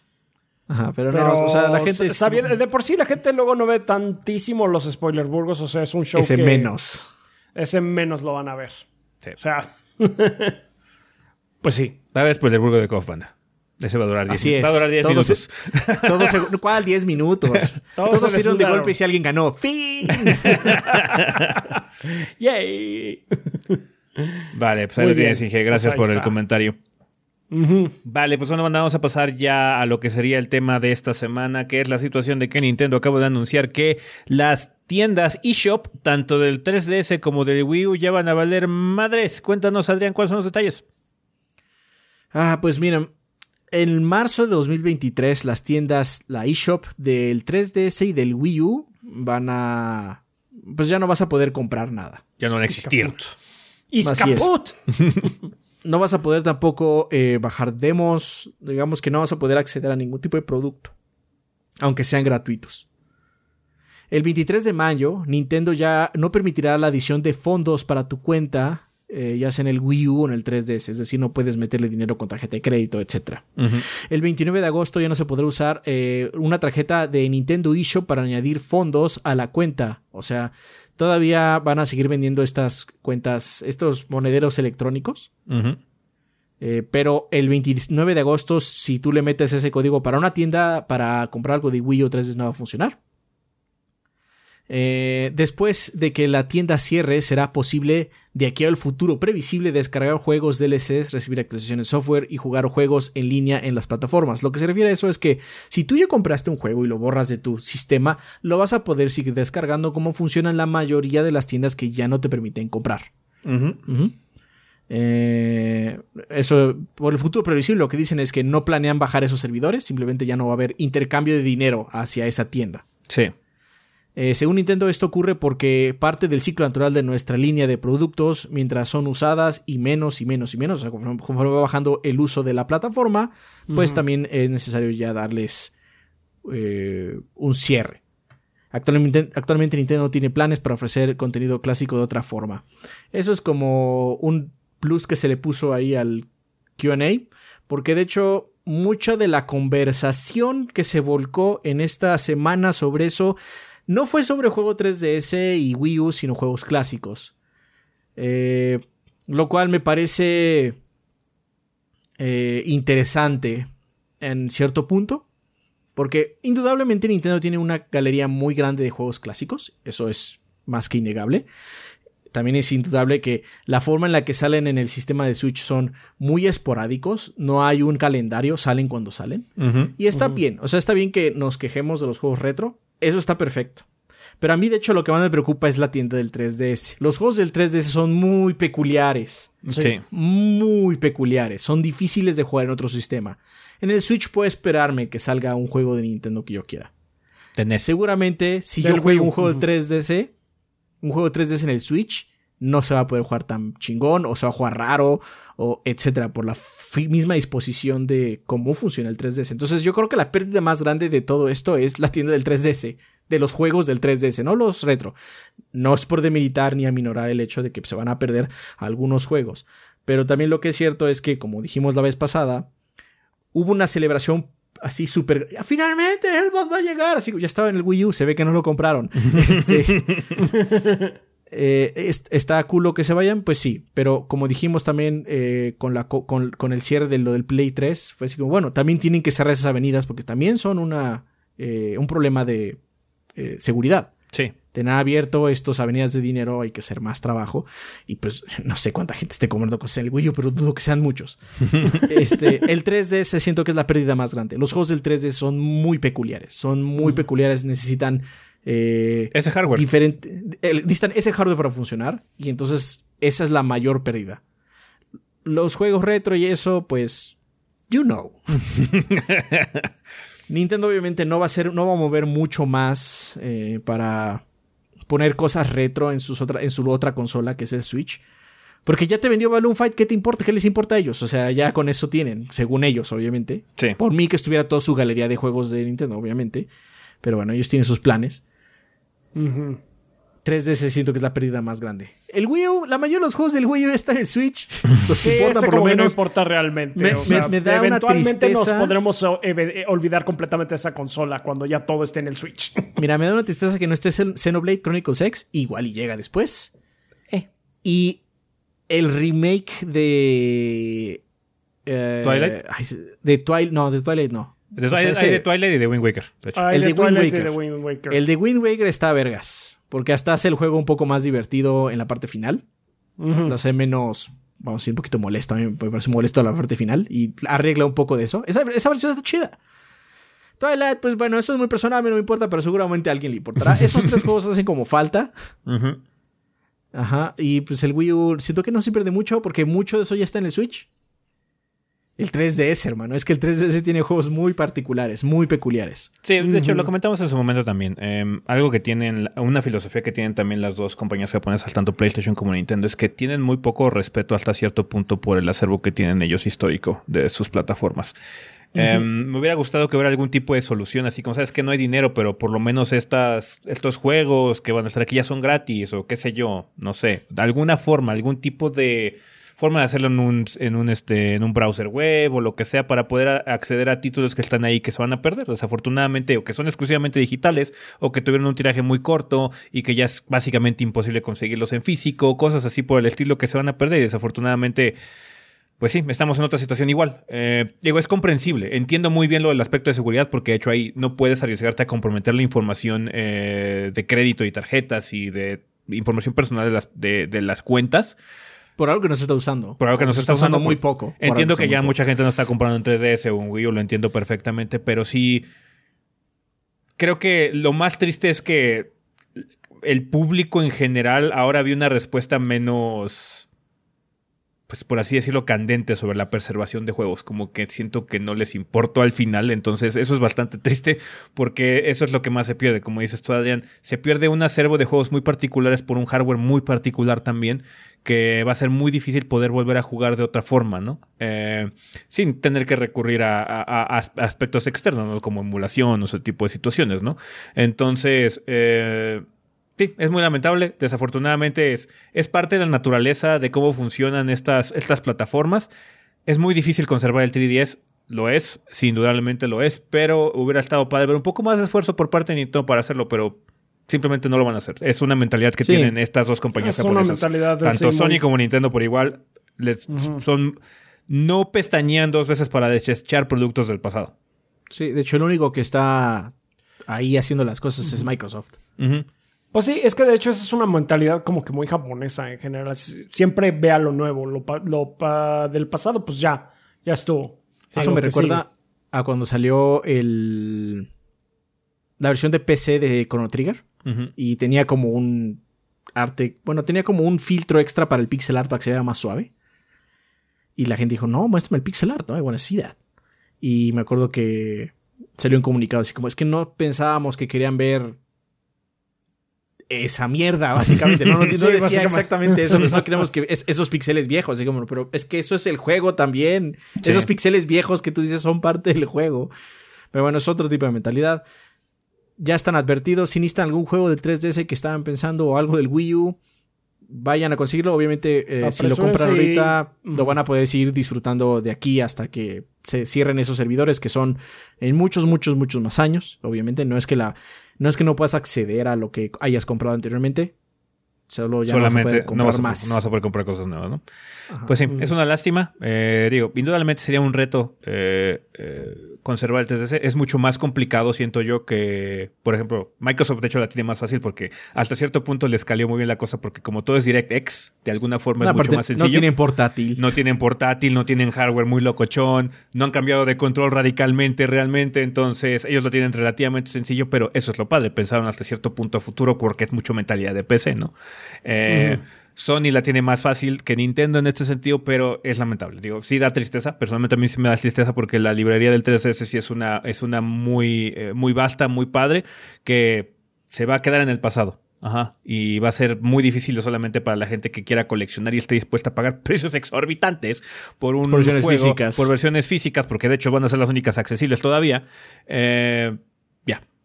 Ajá, pero, Pero, no, o sea, la gente es, sabiendo- de por sí la gente luego no ve tantísimo los spoiler burgos, o sea, es un show ese que menos. ese menos lo van a ver. Sí. O sea, pues sí. Va a haber spoiler burgo de KOF, banda. Ese va a durar 10 Así es. Va a durar 10 Todo minutos. se- todo se- ¿Cuál? 10 minutos. Todos Todos se de golpe si alguien ganó. ¡Fin! ¡Yay! Vale, pues ahí Muy lo tienes. Inge. Gracias Pues por el comentario. Vale, pues bueno, vamos a pasar ya a lo que sería el tema de esta semana, que es la situación de que Nintendo acaba de anunciar que las tiendas eShop, tanto del 3DS como del Wii U, ya van a valer madres. Cuéntanos, Adrián, cuáles son los detalles. Ah, pues miren. En marzo de 2023, las tiendas, la eShop del 3DS y del Wii U van a. Pues ya no vas a poder comprar nada. Ya no van a existir. ¡Y Así es. caput! No vas a poder tampoco eh, bajar demos. Digamos que no vas a poder acceder a ningún tipo de producto. Aunque sean gratuitos. El 23 de mayo, Nintendo ya no permitirá la adición de fondos para tu cuenta, eh, ya sea en el Wii U o en el 3DS. Es decir, no puedes meterle dinero con tarjeta de crédito, etc. El 29 de agosto ya no se podrá usar eh, una tarjeta de Nintendo eShop para añadir fondos a la cuenta. O sea, todavía van a seguir vendiendo estas cuentas, estos monederos electrónicos. Eh, pero el 29 de agosto, si tú le metes ese código para una tienda para comprar algo de Wii U 3DS no va a funcionar. Eh, después de que la tienda cierre, será posible de aquí al futuro previsible descargar juegos DLCs, recibir actualizaciones de software y jugar juegos en línea en las plataformas. Lo que se refiere a eso es que si tú ya compraste un juego y lo borras de tu sistema, lo vas a poder seguir descargando como funcionan la mayoría de las tiendas que ya no te permiten comprar. Eh, eso, por el futuro previsible, lo que dicen es que no planean bajar esos servidores, simplemente ya no va a haber intercambio de dinero hacia esa tienda. Sí. Eh, según Nintendo, esto ocurre porque parte del ciclo natural de nuestra línea de productos, mientras son usadas y menos y menos y menos, o sea, conforme, conforme va bajando el uso de la plataforma, pues también es necesario ya darles eh, un cierre. Actualmente, actualmente Nintendo tiene planes para ofrecer contenido clásico de otra forma. Eso es como un plus que se le puso ahí al QA, porque de hecho mucha de la conversación que se volcó en esta semana sobre eso no fue sobre juego 3DS y Wii U, sino juegos clásicos. Eh, lo cual me parece eh, interesante en cierto punto. Porque indudablemente Nintendo tiene una galería muy grande de juegos clásicos. Eso es más que innegable. También es indudable que la forma en la que salen en el sistema de Switch son muy esporádicos. No hay un calendario, salen cuando salen. Y está bien, o sea, está bien que nos quejemos de los juegos retro, eso está perfecto. Pero a mí, de hecho, lo que más me preocupa es la tienda del 3DS. Los juegos del 3DS son muy peculiares. Sí. Muy peculiares. Son difíciles de jugar en otro sistema. En el Switch puedo esperarme que salga un juego de Nintendo que yo quiera. Tenés. Seguramente, si yo juego un juego de 3DS, un juego de 3DS en el Switch, no se va a poder jugar tan chingón, o se va a jugar raro, o etcétera, por la misma disposición de cómo funciona el 3DS. Entonces, yo creo que la pérdida más grande de todo esto es la tienda del 3DS, de los juegos del 3DS, no los retro. No es por demilitar ni aminorar el hecho de que se van a perder algunos juegos. Pero también lo que es cierto es que, como dijimos la vez pasada, hubo una celebración así súper. Finalmente, Earthbound va a llegar. Así ya estaba en el Wii U, se ve que no lo compraron. Este, eh, es- está culo que se vayan, pues sí. Pero como dijimos también eh, con, la, co- con, con el cierre de lo del Play 3, fue así como, bueno, también tienen que cerrar esas avenidas porque también son una, eh, un problema de seguridad Sí. tener abierto estas avenidas de dinero hay que hacer más trabajo y pues no sé cuánta gente esté comprando cosas en el U, pero dudo que sean muchos. este, el 3DS siento que es la pérdida más grande. Los juegos del 3DS son muy peculiares, son muy peculiares, necesitan eh, Ese hardware. diferente, el- necesitan ese hardware para funcionar y entonces esa es la mayor pérdida. Los juegos retro y eso, pues, you know. Nintendo obviamente no va a ser, no va a mover mucho más eh, para poner cosas retro en, sus otra, en su otra consola, que es el Switch. Porque ya te vendió Balloon Fight, ¿qué te importa? ¿Qué les importa a ellos? O sea, ya con eso tienen, según ellos, obviamente. Sí. Por mí que estuviera toda su galería de juegos de Nintendo, obviamente. Pero bueno, ellos tienen sus planes. Ujú. 3DS siento que es la pérdida más grande. El Wii U, la mayoría de los juegos del Wii U están en Switch. Los Sí, importa ese por lo que no menos. importa realmente. Me- o sea, me- me da una eventualmente nos podremos oh, eve- olvidar completamente esa consola cuando ya todo esté en el Switch. Mira, me da una tristeza que no esté Xen- Xenoblade Chronicles X. Igual y llega después. Eh. Y el remake de eh, ¿Twilight? de Twilight, no, de Twilight no. De O sea, Twilight- ese- hay de Twilight y de Wind Waker. de hecho. Hay El de de Wind Waker. de Wind Waker. El de Wind Waker está vergas, porque hasta hace el juego un poco más divertido en la parte final. Ujú. Lo hace menos, vamos a decir, un poquito molesto. A mí me parece molesto la parte final y arregla un poco de eso. Esa, esa versión está chida. Twilight, pues bueno, eso es muy personal, a mí no me importa, pero seguramente a alguien le importará. Esos tres juegos hacen como falta. Ajá. Y pues el Wii U, siento que no se pierde mucho porque mucho de eso ya está en el Switch. El 3DS, hermano. Es que el 3DS tiene juegos muy particulares, muy peculiares. Sí, de hecho, lo comentamos en su momento también. Eh, algo que tienen, una filosofía que tienen también las dos compañías japonesas, tanto PlayStation como Nintendo, es que tienen muy poco respeto hasta cierto punto por el acervo que tienen ellos histórico de sus plataformas. Eh, me hubiera gustado que hubiera algún tipo de solución, así como sabes que no hay dinero, pero por lo menos estas, estos juegos que van a estar aquí ya son gratis o qué sé yo, no sé, de alguna forma, algún tipo de forma de hacerlo en un, en un, este, en un browser web o lo que sea para poder acceder a títulos que están ahí que se van a perder, desafortunadamente, o que son exclusivamente digitales, o que tuvieron un tiraje muy corto y que ya es básicamente imposible conseguirlos en físico, cosas así por el estilo que se van a perder y desafortunadamente... Pues sí, estamos en otra situación igual. Eh, digo, es comprensible. Entiendo muy bien lo del aspecto de seguridad porque de hecho ahí no puedes arriesgarte a comprometer la información eh, de crédito y tarjetas y de información personal de las, de, de las cuentas. Por algo que no se está usando. Por algo que no se está usando muy por- poco. Entiendo que ya mucha gente no está comprando en 3DS o un Wii U, lo entiendo perfectamente, pero sí creo que lo más triste es que el público en general ahora vio una respuesta menos pues por así decirlo, candente sobre la preservación de juegos, como que siento que no les importó al final, entonces eso es bastante triste porque eso es lo que más se pierde, como dices tú Adrián, se pierde un acervo de juegos muy particulares por un hardware muy particular también, que va a ser muy difícil poder volver a jugar de otra forma, ¿no? Eh, sin tener que recurrir a, aspectos externos, ¿no? Como emulación o ese tipo de situaciones, ¿no? Entonces, eh, Sí, es muy lamentable. Desafortunadamente es, es parte de la naturaleza de cómo funcionan estas, estas plataformas. Es muy difícil conservar el 3DS. Lo es, sí, indudablemente lo es, pero hubiera estado padre ver un poco más de esfuerzo por parte de Nintendo para hacerlo, pero simplemente no lo van a hacer. Es una mentalidad que Sí. tienen estas dos compañías Es una mentalidad Tanto Sony muy- como Nintendo por igual les- son no pestañean dos veces para desechar productos del pasado. Sí, de hecho, el único que está ahí haciendo las cosas es Microsoft. Ujú. Pues sí, es que de hecho esa es una mentalidad como que muy japonesa en general. Siempre vea lo nuevo, lo, pa- lo pa- del pasado, pues ya, ya estuvo. Eso me recuerda a cuando salió el la versión de PC de Chrono Trigger y tenía como un arte, bueno, tenía como un filtro extra para el pixel art para que se vea más suave. Y la gente dijo, no, muéstrame el pixel art, no, I wanna see that. Y me acuerdo que salió un comunicado así como, es que no pensábamos que querían ver esa mierda, básicamente. No, no, no Sí, decía exactamente eso. No queremos que es- esos píxeles viejos. Así como, pero es que eso es el juego también. Sí. Esos píxeles viejos que tú dices son parte del juego. Pero bueno, es otro tipo de mentalidad. Ya están advertidos. Si necesitan algún juego de 3DS que estaban pensando o algo del Wii U, vayan a conseguirlo. Obviamente, eh, si lo compran ahorita, lo van a poder seguir disfrutando de aquí hasta que se cierren esos servidores que son en muchos, muchos, muchos más años. Obviamente, no es que la, no es que no puedas acceder a lo que hayas comprado anteriormente. Solo ya no vas a Solamente poder no, comprar vas a, más. no vas a poder comprar cosas nuevas, ¿no? Pues sí, es una lástima. Eh, digo, indudablemente sería un reto eh, eh, conservar el 3DS. Es mucho más complicado, siento yo, que, por ejemplo, Microsoft de hecho la tiene más fácil porque hasta cierto punto les calió muy bien la cosa porque como todo es DirectX, de alguna forma No, es mucho más sencillo. no tienen portátil. No tienen portátil, no tienen hardware muy locochón, no han cambiado de control radicalmente realmente, entonces ellos lo tienen relativamente sencillo, pero eso es lo padre, pensaron hasta cierto punto a futuro porque es mucho mentalidad de PC, ¿no? Eh, Sony la tiene más fácil que Nintendo en este sentido, pero es lamentable. Digo, sí da tristeza. Personalmente a mí sí me da tristeza porque la librería del 3DS sí es una, es una muy, eh, muy vasta, muy padre, que se va a quedar en el pasado. Ajá. Y va a ser muy difícil solamente para la gente que quiera coleccionar y esté dispuesta a pagar precios exorbitantes por un Por versiones juego, físicas. por versiones físicas, porque de hecho van a ser las únicas accesibles todavía. Eh.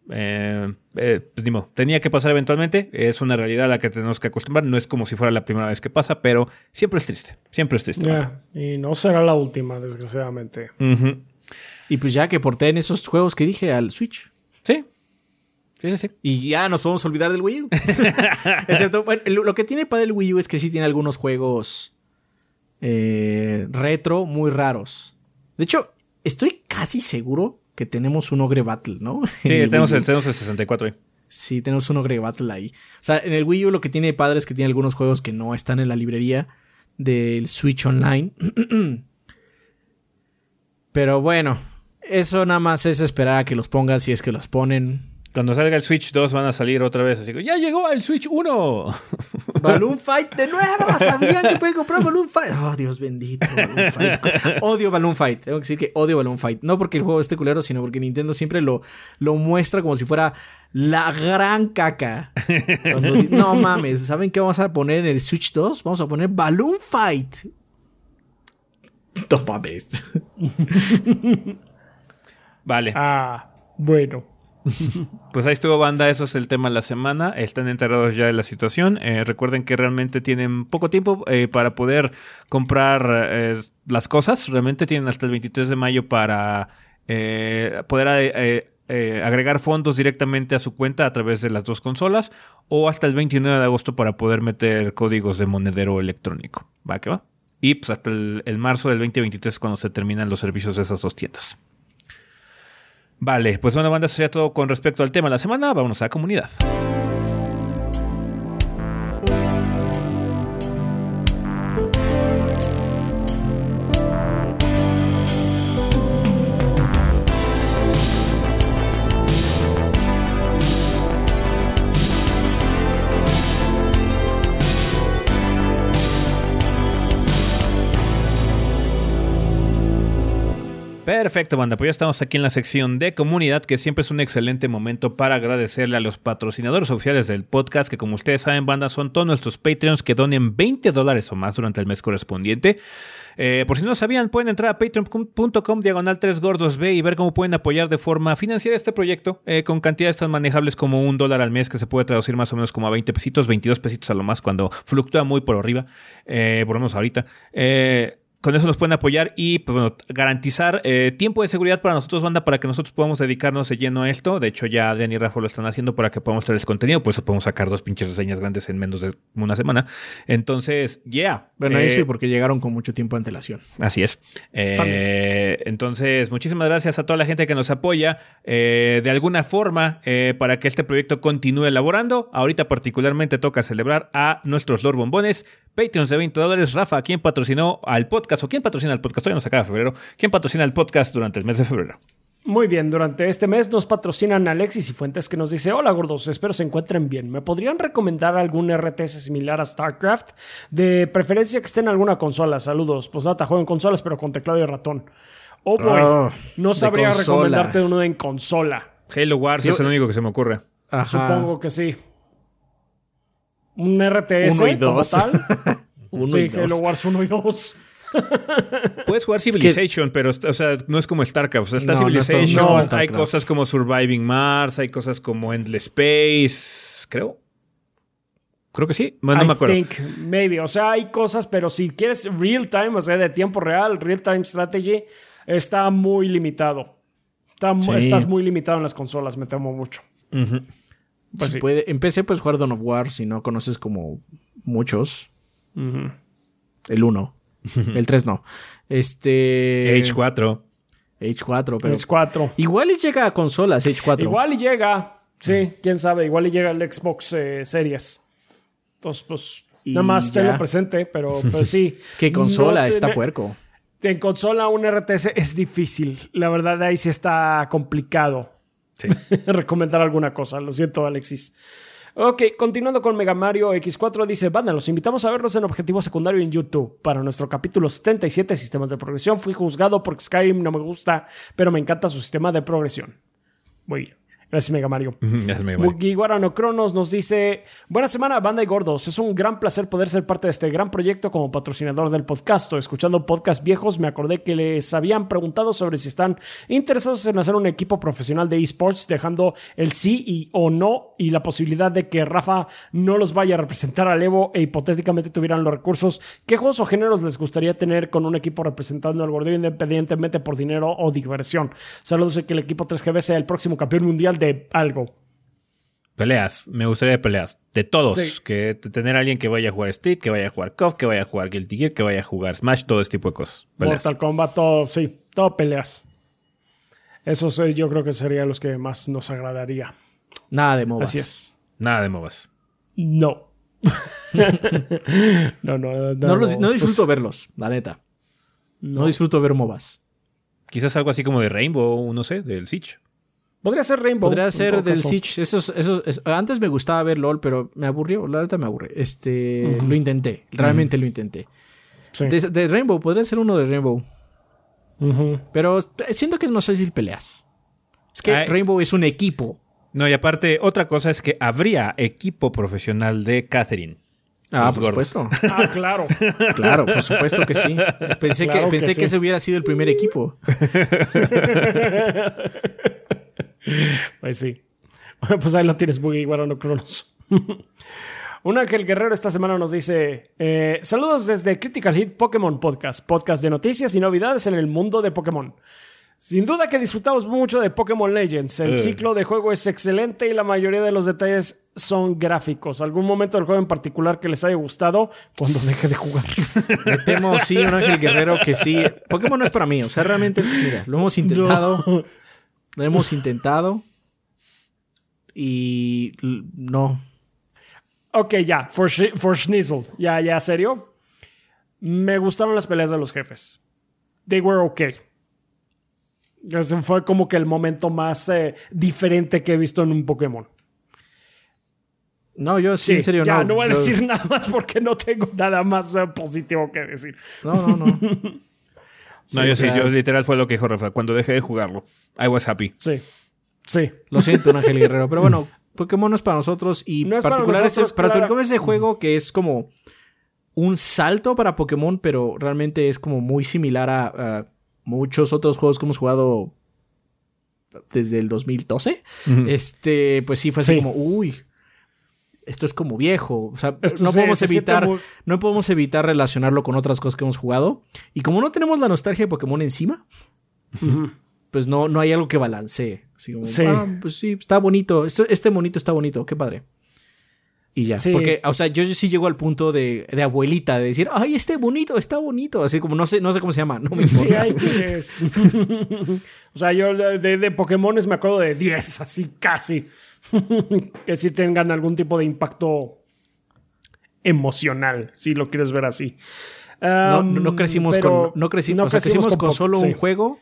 Eh, eh, pues, ni modo. tenía que pasar eventualmente. Es una realidad a la que tenemos que acostumbrar. No es como si fuera la primera vez que pasa, pero siempre es triste. Siempre es triste. Y no será la última, desgraciadamente. Y pues ya que porten esos juegos que dije al Switch. Sí. Sí, sí, sí. Y ya nos podemos olvidar del Wii U. Excepto, bueno, lo lo que tiene para el Wii U es que sí tiene algunos juegos eh, retro muy raros. De hecho, estoy casi seguro que tenemos un Ogre Battle, ¿no? Sí, tenemos el, tenemos el 64 ahí. Sí, tenemos un Ogre Battle ahí. O sea, en el Wii U lo que tiene padre es que tiene algunos juegos que no están en la librería del Switch Online. Pero bueno, eso nada más es esperar a que los pongan si es que los ponen. Cuando salga el Switch 2 van a salir otra vez. Así que ya llegó el Switch 1. Balloon Fight de nuevo. Sabían que pueden comprar Balloon Fight. Oh, Dios bendito. Balloon Fight. Odio Balloon Fight. Tengo que decir que odio Balloon Fight. No porque el juego esté culero, sino porque Nintendo siempre lo, lo muestra como si fuera la gran caca. no mames, ¿saben qué vamos a poner en el Switch 2? Vamos a poner Balloon Fight. No mames. Vale. Ah, bueno. Pues ahí estuvo banda, eso es el tema de la semana. Están enterados ya de la situación. Eh, recuerden que realmente tienen poco tiempo eh, para poder comprar eh, las cosas. Realmente tienen hasta el 23 de mayo para poder agregar fondos directamente a su cuenta a través de las dos consolas. O hasta el 29 de agosto para poder meter códigos de monedero electrónico. ¿Va que va? Y pues hasta el, el marzo del 2023 cuando se terminan los servicios de esas dos tiendas. Vale, pues bueno, banda, sería todo con respecto al tema de la semana. Vámonos a la comunidad. Perfecto, banda. Pues ya estamos aquí en la sección de comunidad, que siempre es un excelente momento para agradecerle a los patrocinadores oficiales del podcast, que como ustedes saben, banda, son todos nuestros Patreons que donen 20 dólares o más durante el mes correspondiente. Eh, por si no lo sabían, pueden entrar a patreon.com diagonal 3 gordos B y ver cómo pueden apoyar de forma financiera este proyecto eh, con cantidades tan manejables como un dólar al mes que se puede traducir más o menos como a 20 pesitos, 22 pesitos a lo más cuando fluctúa muy por arriba, eh, por lo menos ahorita. Eh, con eso nos pueden apoyar y pues, bueno, garantizar eh, tiempo de seguridad para nosotros, banda, para que nosotros podamos dedicarnos de lleno a esto. De hecho, ya Adrián y Rafa lo están haciendo para que podamos traer el contenido, por eso podemos sacar dos pinches reseñas grandes en menos de una semana. Entonces, yeah. Bueno, eh, sí, porque llegaron con mucho tiempo de antelación. Así es. Eh, entonces, muchísimas gracias a toda la gente que nos apoya eh, de alguna forma para que este proyecto continúe elaborando. Ahorita particularmente toca celebrar a nuestros Lord Bombones. Patreons de 20 dólares. Rafa, ¿quién patrocinó al podcast? ¿O quién patrocina el podcast? Todavía no se acaba febrero. ¿Quién patrocina el podcast durante el mes de febrero? Muy bien, durante este mes nos patrocinan Alexis y Fuentes que nos dice, hola gordos, espero se encuentren bien. ¿Me podrían recomendar algún RTS similar a StarCraft? De preferencia que esté en alguna consola. Saludos. Pues nada, juego en consolas pero con teclado y ratón. Oh boy, Oh, no sabría recomendarte uno en consola. Halo Wars Yo- es el único que se me ocurre. Ajá. Supongo que sí. Un RTS Uno y como dos. tal. Uno sí, y dos. Halo Wars 1 y 2. Puedes jugar Civilization, pero o sea, no es como StarCraft. O sea, está No, Civilization, no hay cosas como Surviving Mars, hay cosas como Endless Space, creo. Creo que sí. No I me acuerdo. think, maybe. O sea, hay cosas, pero si quieres real time, o sea, de tiempo real, real time strategy, está muy limitado. Está mu- Sí. Estás muy limitado en las consolas, me temo mucho. Ujú. Pues Si sí. puede, en PC puedes jugar Dawn of War si no conoces como muchos. Ujú. El 1. el 3 no. Este. H4. H4, pero. Age 4. Igual y llega a consolas H4. Igual y llega. Sí, quién sabe. Igual y llega el Xbox eh, Series. Entonces, pues, Y nada más ya. tenlo presente, pero pues sí. Es que consola No está puerco. En consola un RTS es difícil. La verdad, ahí sí está complicado. Sí. recomendar alguna cosa. Lo siento, Alexis. Ok, continuando con Mega Mario X4, dice: Banda, los invitamos a vernos en Objetivo Secundario en YouTube. Para nuestro capítulo 77, Sistemas de Progresión, fui juzgado porque Skyrim no me gusta, pero me encanta su sistema de progresión. Muy bien. Gracias, Mega Mario. Ya se me va. Guiguarano Cronos nos dice: Buena semana, banda y gordos. Es un gran placer poder ser parte de este gran proyecto como patrocinador del podcast. Escuchando podcast viejos, me acordé que les habían preguntado sobre si están interesados en hacer un equipo profesional de esports, dejando el sí y o no y la posibilidad de que Rafa no los vaya a representar al Evo e hipotéticamente tuvieran los recursos. ¿Qué juegos o géneros les gustaría tener con un equipo representando al gordillo independientemente por dinero o diversión? Saludos y que el equipo 3GB sea el próximo campeón mundial de algo. Peleas. Me gustaría peleas. De todos. Sí. Que tener a alguien que vaya a jugar Street, que vaya a jugar KOF, que vaya a jugar Guilty Gear, que vaya a jugar Smash, todo este tipo de cosas. Peleas. Mortal Kombat, todo, sí. Todo peleas. Esos eh, yo creo que serían los que más nos agradaría. Nada de MOBAs. Así es. Nada de MOBAs. No. no, no, no. No, los- no pues, disfruto verlos, la neta. No. disfruto ver MOBAs. Quizás algo así como de Rainbow, no sé, del Siege. Podría ser Rainbow. Podría ser del caso. Siege. Esos, esos, es- antes me gustaba ver LOL, pero me aburrió. La neta me aburre. Este, Lo intenté. Realmente lo intenté. Sí. De, de Rainbow, podría ser uno de Rainbow. Pero siento que es más fácil peleas. Es que Ay. Rainbow es un equipo. No, y aparte, otra cosa es que habría equipo profesional de Catherine. Ah, por gordos. supuesto. Ah, claro. Claro, por supuesto que sí. Pensé, Claro que, que pensé sí. que ese hubiera sido el primer equipo. Pues sí. Pues ahí lo tienes, Boogie Guarano Cronos. Un Ángel Guerrero esta semana nos dice: eh, Saludos desde Critical Hit Pokémon Podcast, podcast de noticias y novedades en el mundo de Pokémon. Sin duda que disfrutamos mucho de Pokémon Legends. El Eh. ciclo de juego es excelente y la mayoría de los detalles son gráficos. ¿Algún momento del juego en particular que les haya gustado cuando deje de jugar? Me temo, sí, un ángel guerrero que sí. Pokémon no es para mí. O sea, realmente, mira, lo hemos intentado. No. Lo hemos intentado. Y no. Ok, ya, for, for Schnizzle. Ya, ya, serio. Me gustaron las peleas de los jefes. They were okay. Ese fue como que el momento más eh, diferente que he visto en un Pokémon. No, yo sí, en serio, ya, no. no, voy a yo- decir nada más porque no tengo nada más eh, positivo que decir. No, no, no. No, yo sí, sea- yo literal fue lo que dijo Rafa. Cuando dejé de jugarlo, I was happy. Sí, sí. Lo siento, un ángel guerrero. Pero bueno, Pokémon no es para nosotros. Y No es para particular nosotros, ese, para claro. particular ese juego que es como un salto para Pokémon, pero realmente es como muy similar a, a muchos otros juegos que hemos jugado desde el 2012. Este, pues sí, fue así Sí. como, uy. Esto es como viejo. O sea, Esto no se- podemos se evitar. muy- No podemos evitar relacionarlo con otras cosas que hemos jugado. Y como no tenemos la nostalgia de Pokémon encima, pues no, no hay algo que balancee. Así como, Sí. ah, pues sí, está bonito. Esto- este monito está bonito, qué padre. Y ya. Sí. Porque, o sea, yo sí llego al punto de, de abuelita, de decir, ay, este bonito, está bonito. Así como no sé, no sé cómo se llama, no me Sí, importa. ay, ¿qué es? o sea, yo de, de, de Pokémones me acuerdo de 10, así casi. que sí tengan algún tipo de impacto emocional, si lo quieres ver así. No, Um, no- no crecimos con, no creci- no o sea, crecimos con, solo sí. un juego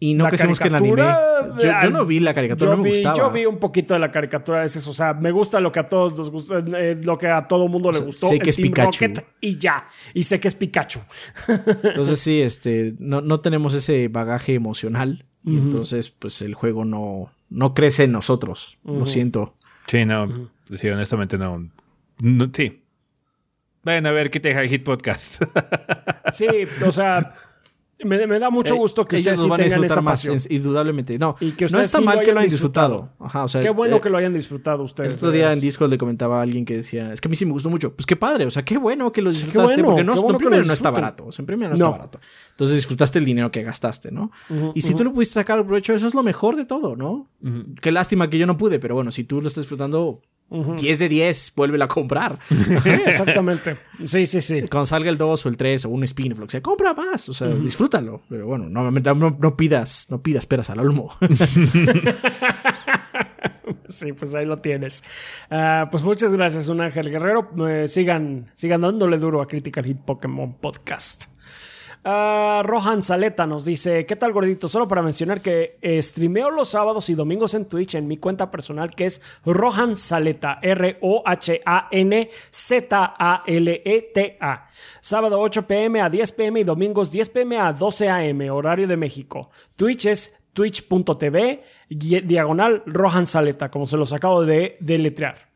y no La crecimos con el anime. caricatura, Yo, yo no vi la caricatura, yo no me vi, gustaba. Yo vi un poquito de la caricatura, es eso. O sea, me gusta lo que a todos nos gusta, eh, lo que a todo mundo le sea, gustó. sé el que es Team Pikachu. Rocket, y ya. Y sé que es Pikachu. Entonces sí, este, no, no tenemos ese bagaje emocional y entonces pues el juego no, no crece en nosotros. Lo siento. Sí, no. Sí, honestamente no. No, sí. Vayan a ver Quita Hit Podcast. Sí, o sea, me, me da mucho Eh, gusto que ellos ustedes sí tengan esa más, pasión. en- indudablemente. No, Y que no está sí mal que lo hayan disfrutado. disfrutado. Ajá, o sea, Qué bueno eh, que lo hayan disfrutado ustedes. El otro día en. Discord le comentaba a alguien que decía, es que a mí sí me gustó mucho. Pues qué padre, o sea, qué bueno que lo disfrutaste, bueno, porque no, bueno no, primero no está barato, o sea, en primero no, No. está barato. Entonces disfrutaste el dinero que gastaste, ¿no? y si tú lo pudiste sacar provecho, eso es lo mejor de todo, ¿no? Qué lástima que yo no pude, pero bueno, si tú lo estás disfrutando, 10 de 10, vuélvelo a comprar. Sí, exactamente. Sí, sí, sí. Cuando salga el 2 o el 3 o un spin o lo que sea, compra más, o sea, disfrútalo. Pero bueno, no, no, no pidas, no pidas peras al olmo. Sí, pues ahí lo tienes. Ah, pues muchas gracias, un ángel guerrero. Eh, sigan, sigan dándole duro a Critical Hit Pokémon Podcast. Ah, Rohan Saleta nos dice: ¿Qué tal, gordito? Solo para mencionar que eh, streameo los sábados y domingos en Twitch en mi cuenta personal que es Rohan Saleta, R-O-H-A-N-Z-A-L-E-T-A. Sábado 8 pm a 10 pm y domingos 10 pm a 12 am, horario de México. Twitch es twitch.tv diagonal Rohan Saleta, como se los acabo de deletrear.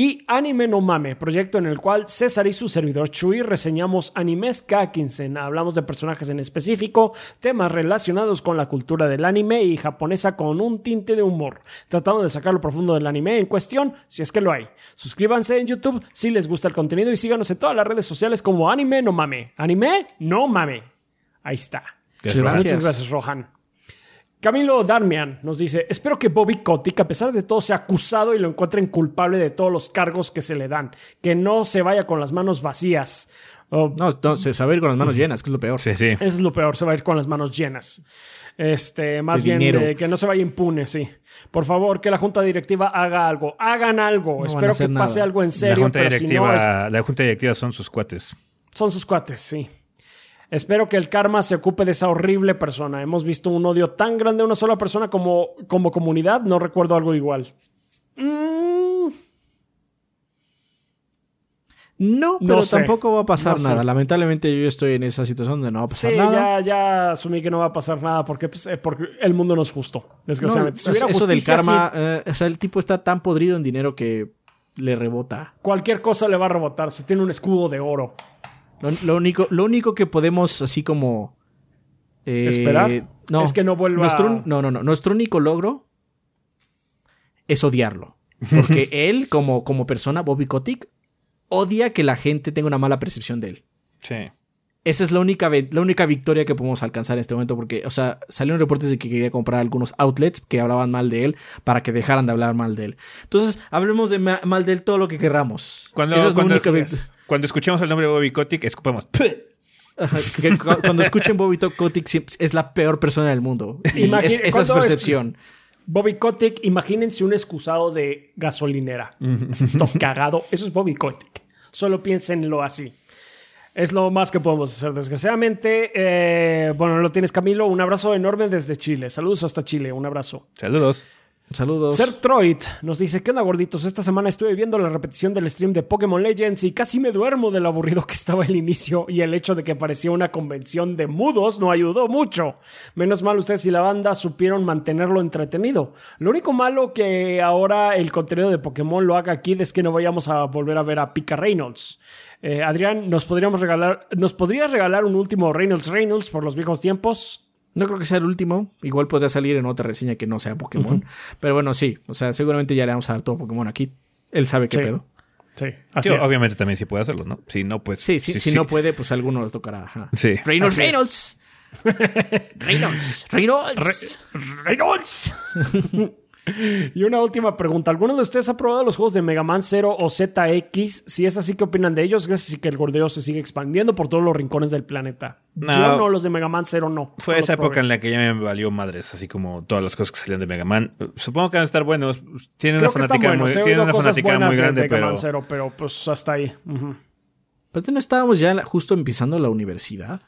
Y Anime No Mame, proyecto en el cual César y su servidor Chuy reseñamos animes cada quincena. Hablamos de personajes en específico, temas relacionados con la cultura del anime y japonesa con un tinte de humor, tratando de sacar lo profundo del anime en cuestión, si es que lo hay. Suscríbanse en YouTube si les gusta el contenido y síganos en todas las redes sociales como Anime No Mame. Anime No Mame. Ahí está. Gracias. Gracias. Muchas gracias, Rohan. Camilo Darmian nos dice, espero que Bobby Kotick, a pesar de todo, sea acusado y lo encuentren culpable de todos los cargos que se le dan. Que no se vaya con las manos vacías. Oh, No, no, se se va a ir con las manos llenas, que es lo peor. Sí, sí. Eso es lo peor, se va a ir con las manos llenas. Este, más De bien dinero. eh, que no se vaya impune, sí. Por favor, que la junta directiva haga algo. Hagan algo. Espero que nada. pase algo en La serio, junta, pero si no es- la junta directiva son sus cuates. son sus cuates, sí. Espero que el karma se ocupe de esa horrible persona. Hemos visto un odio tan grande a una sola persona como, como comunidad. No recuerdo algo igual. Mm, No, pero No sé. tampoco va a pasar No sé. nada. Lamentablemente yo estoy en esa situación donde no va a pasar sí, nada. ya, ya asumí que no va a pasar nada porque, pues, eh, porque el mundo no es justo. No, Desgraciadamente. Si es- hubiera eso del karma, sí, eh, o sea, el tipo está tan podrido en dinero que le rebota. cualquier cosa le va a rebotar. Si tiene un escudo de oro. Lo, lo único, lo único que podemos así como eh, ¿Esperar? no, Es que no vuelva nuestro, no, no, no. Nuestro único logro es odiarlo. Porque él, como, como persona, Bobby Kotick, odia que la gente tenga una mala percepción de él. Sí. Esa es la única, la única victoria que podemos alcanzar en este momento porque, o sea, salieron reportes de que quería comprar algunos outlets que hablaban mal de él para que dejaran de hablar mal de él. Entonces, hablemos de ma- mal de él todo lo que querramos. Cuando, Esa es la cuando, única así vic- es. cuando escuchemos el nombre de Bobby Kotick, escupamos. Cuando escuchen Bobby Kotick es la peor persona del mundo. Y es- esa es ¿cuándo es- percepción. Bobby Kotick, imagínense un excusado de gasolinera. Todo cagado. Eso es Bobby Kotick. Solo piénsenlo así. Es lo más que podemos hacer, desgraciadamente. Eh, bueno, lo tienes, Camilo. Un abrazo enorme desde Chile. Saludos hasta Chile. Un abrazo. Saludos. Saludos. Ser Troid nos dice: ¿Qué onda, gorditos? Esta semana estuve viendo la repetición del stream de Pokémon Legends y casi me duermo de lo aburrido que estaba el inicio. Y el hecho de que parecía una convención de mudos no ayudó mucho. Menos mal, ustedes y la banda supieron mantenerlo entretenido. Lo único malo que ahora el contenido de Pokémon lo haga aquí es que no vayamos a volver a ver a Pika Reynolds. Eh, Adrián, ¿nos podríamos regalar, ¿nos podrías regalar un último Reynolds Reynolds por los viejos tiempos? No creo que sea el último. Igual podría salir en otra reseña que no sea Pokémon. Pero bueno, sí. O sea, seguramente ya le vamos a dar todo Pokémon aquí. Él sabe qué Sí. pedo. Sí, así Sí, es. obviamente también sí puede hacerlo, ¿no? Si no, pues. Sí, sí, si no puede, pues a alguno le tocará. ajá. Sí. Reynolds, Así es. Reynolds. Reynolds, Reynolds. Reynolds. y una última pregunta. ¿Alguno de ustedes ha probado los juegos de Mega Man 0 o ZX? Si es así, ¿qué opinan de ellos? Gracias y que el gordeo se sigue expandiendo por todos los rincones del planeta. No. Yo no, los de Mega Man 0 no. Fue No esa época probé. en la que ya me valió madres, así como todas las cosas que salían de Mega Man. Supongo que van a estar buenos. Tienen Creo una fanática buenos. muy, tienen una fanática muy grande, Mega pero. Man 0, pero pues hasta ahí. Pero no estábamos ya justo empezando la universidad.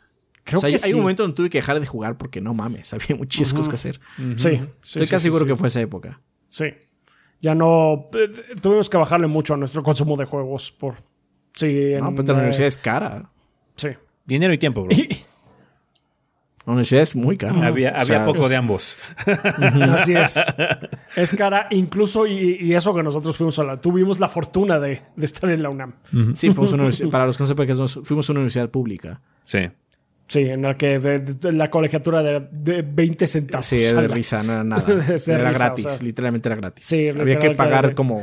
Creo o sea, que hay sí. un momento donde tuve que dejar de jugar porque no mames, había muchísimas cosas que hacer. Sí, sí, Estoy sí, casi sí, seguro sí. que fue esa época. Sí. Ya no. eh, Tuvimos que bajarle mucho a nuestro consumo de juegos por. Sí, No, pero la eh, universidad es cara. Sí. Dinero y tiempo, bro. La universidad es muy cara. había O había sea, poco de ambos. Así es. Es cara, incluso, y, y eso que nosotros fuimos a la. Tuvimos la fortuna de, de estar en la UNAM. Sí, fuimos una universidad, para los que no sepan es- fuimos a una universidad pública. Sí. Sí, en la que la colegiatura de, de 20 centavos. Sí, era de risa, no era nada. Era risa, gratis, o sea. literalmente era gratis. Sí, Había literal, que pagar como,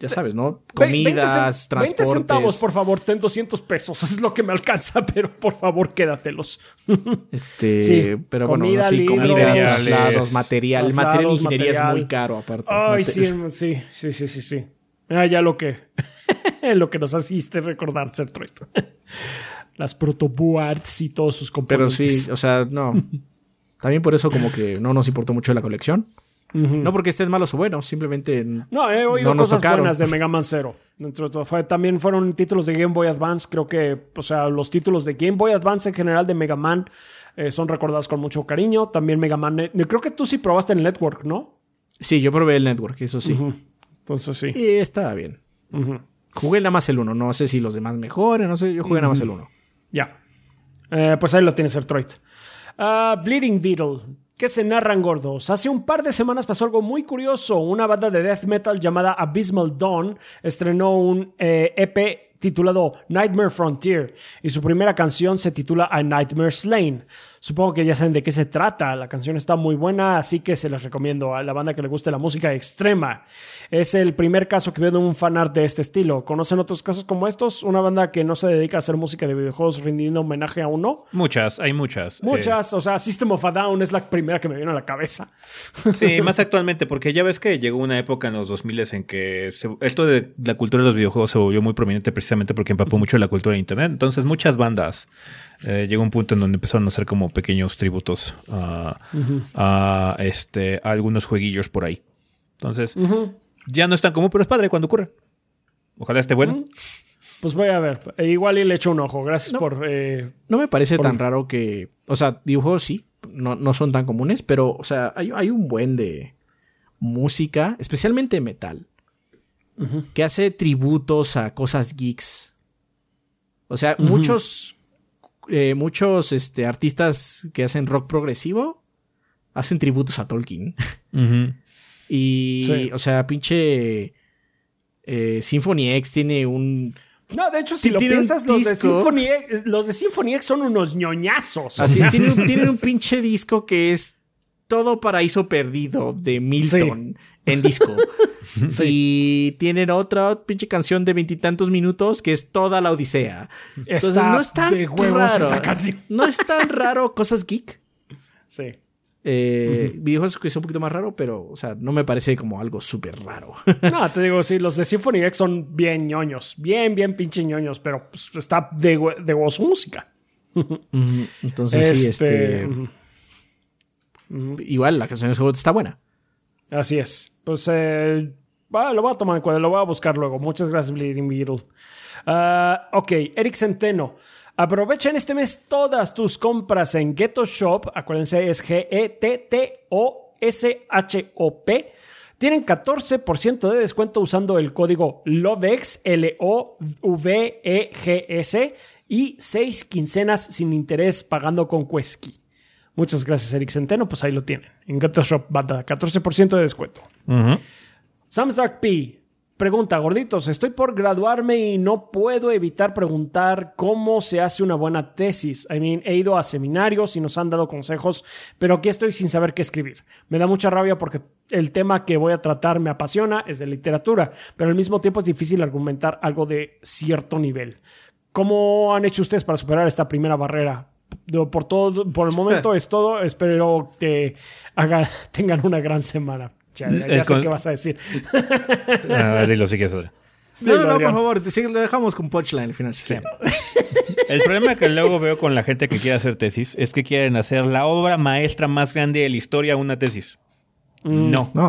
ya sabes, ¿no? Ve- 20 Comidas, cen- 20 centavos, transportes. por favor, ten 200 pesos. Es lo que me alcanza, pero por favor, quédatelos. Este, Sí, pero bueno, comida, sí, libros, comidas, traslados, material. El Traslados, material de ingeniería material. es muy caro, aparte. Ay, sí, sí, sí, sí, sí, sí. Ah, ya lo que, lo que nos asiste recordar Sertroid. Las protoboards y todos sus Pero componentes. sí, o sea, no. También por eso como que no nos importó mucho la colección. No porque estén malos o buenos, simplemente... No, he oído No cosas tocaron. buenas de Mega Man Zero. También fueron títulos de Game Boy Advance. Creo que, o sea, los títulos de Game Boy Advance en general de Mega Man eh, son recordados con mucho cariño. También Mega Man. eh, creo que tú sí probaste el Network, ¿no? Sí, yo probé el network, eso sí. Entonces sí. Y estaba bien. Jugué nada más el uno. No sé si los demás mejoren, no sé. Yo jugué nada más el uno. Ya. Eh, pues ahí lo tienes, Sertroid. Ah, Bleeding Beetle. ¿Qué se narran gordos? Hace un par de semanas pasó algo muy curioso. Una banda de death metal llamada Abysmal Dawn estrenó un eh, EP titulado Nightmare Frontier y su primera canción se titula A Nightmare Lane. Supongo que ya saben de qué se trata. La canción está muy buena, así que se las recomiendo a la banda que le guste la música extrema. Es el primer caso que veo de un fanart de este estilo. ¿Conocen otros casos como estos? Una banda que no se dedica a hacer música de videojuegos rindiendo homenaje a uno. Muchas, hay muchas. Muchas, o sea, System of a Down es la primera que me vino a la cabeza. Sí, más actualmente, porque ya ves que llegó una época en los 2000 en que esto de la cultura de los videojuegos se volvió muy prominente precisamente porque empapó mucho la cultura de Internet. Entonces, muchas bandas eh, llegó un punto en donde empezaron a hacer como pequeños tributos a, este, algunos jueguillos por ahí. Entonces, ya no es tan común, pero es padre cuando ocurre. Ojalá esté bueno. Pues voy a ver. E igual y le echo un ojo. Gracias por. Eh, no me parece tan raro que. O sea, dibujos sí. No, no son tan comunes, pero, o sea, hay, hay un buen de música, especialmente metal, que hace tributos a cosas geeks. O sea, muchos eh, muchos este, artistas que hacen rock progresivo hacen tributos a Tolkien. y, o sea, pinche eh, Symphony X tiene un... No, de hecho, si lo piensas, los de, Symphony X, los de Symphony X son unos ñoñazos. Así tienen, un pinche disco que es todo paraíso perdido de Milton en disco. Y tienen otra pinche canción de veintitantos minutos que es toda la Odisea. Entonces, no es tan raro. No es tan raro cosas geek. Sí. Eh, Videojuegos que es un poquito más raro, pero, o sea, no me parece como algo súper raro. no, te digo, sí, los de Symphony X son bien ñoños. Bien, bien pinche ñoños, pero pues, está de, de voz música. Entonces, sí, este. este igual la canción de juego está buena. Así es. Pues eh, lo voy a tomar en cuenta, lo voy a buscar luego. Muchas gracias, Bleeding Beetle. Ah, ok, Eric Centeno. Aprovechen este mes todas tus compras en Ghetto Shop. Acuérdense, es G-E-T-T-O-S-H-O-P. Tienen 14% de descuento usando el código LOVEX, L-O-V-E-G-S, y 6 quincenas sin interés pagando con Quesky. Muchas gracias, Eric Centeno. Pues ahí lo tienen. En Ghetto Shop, banda, 14% de descuento. Uh P. Pregunta, gorditos, estoy por graduarme y no puedo evitar preguntar cómo se hace una buena tesis. I mean, he ido a seminarios y nos han dado consejos, pero aquí estoy sin saber qué escribir. Me da mucha rabia porque el tema que voy a tratar me apasiona, es de literatura, pero al mismo tiempo es difícil argumentar algo de cierto nivel. ¿Cómo han hecho ustedes para superar esta primera barrera? Por todo, por el momento es todo. Espero que tengan una gran semana. Ya, sé qué vas a decir. a ver, dilo si quieres. No, no, por favor, lo dejamos con punchline al final. El problema que luego veo con la gente que quiere hacer tesis es que quieren hacer la obra maestra más grande de la historia una tesis. Mm. No, no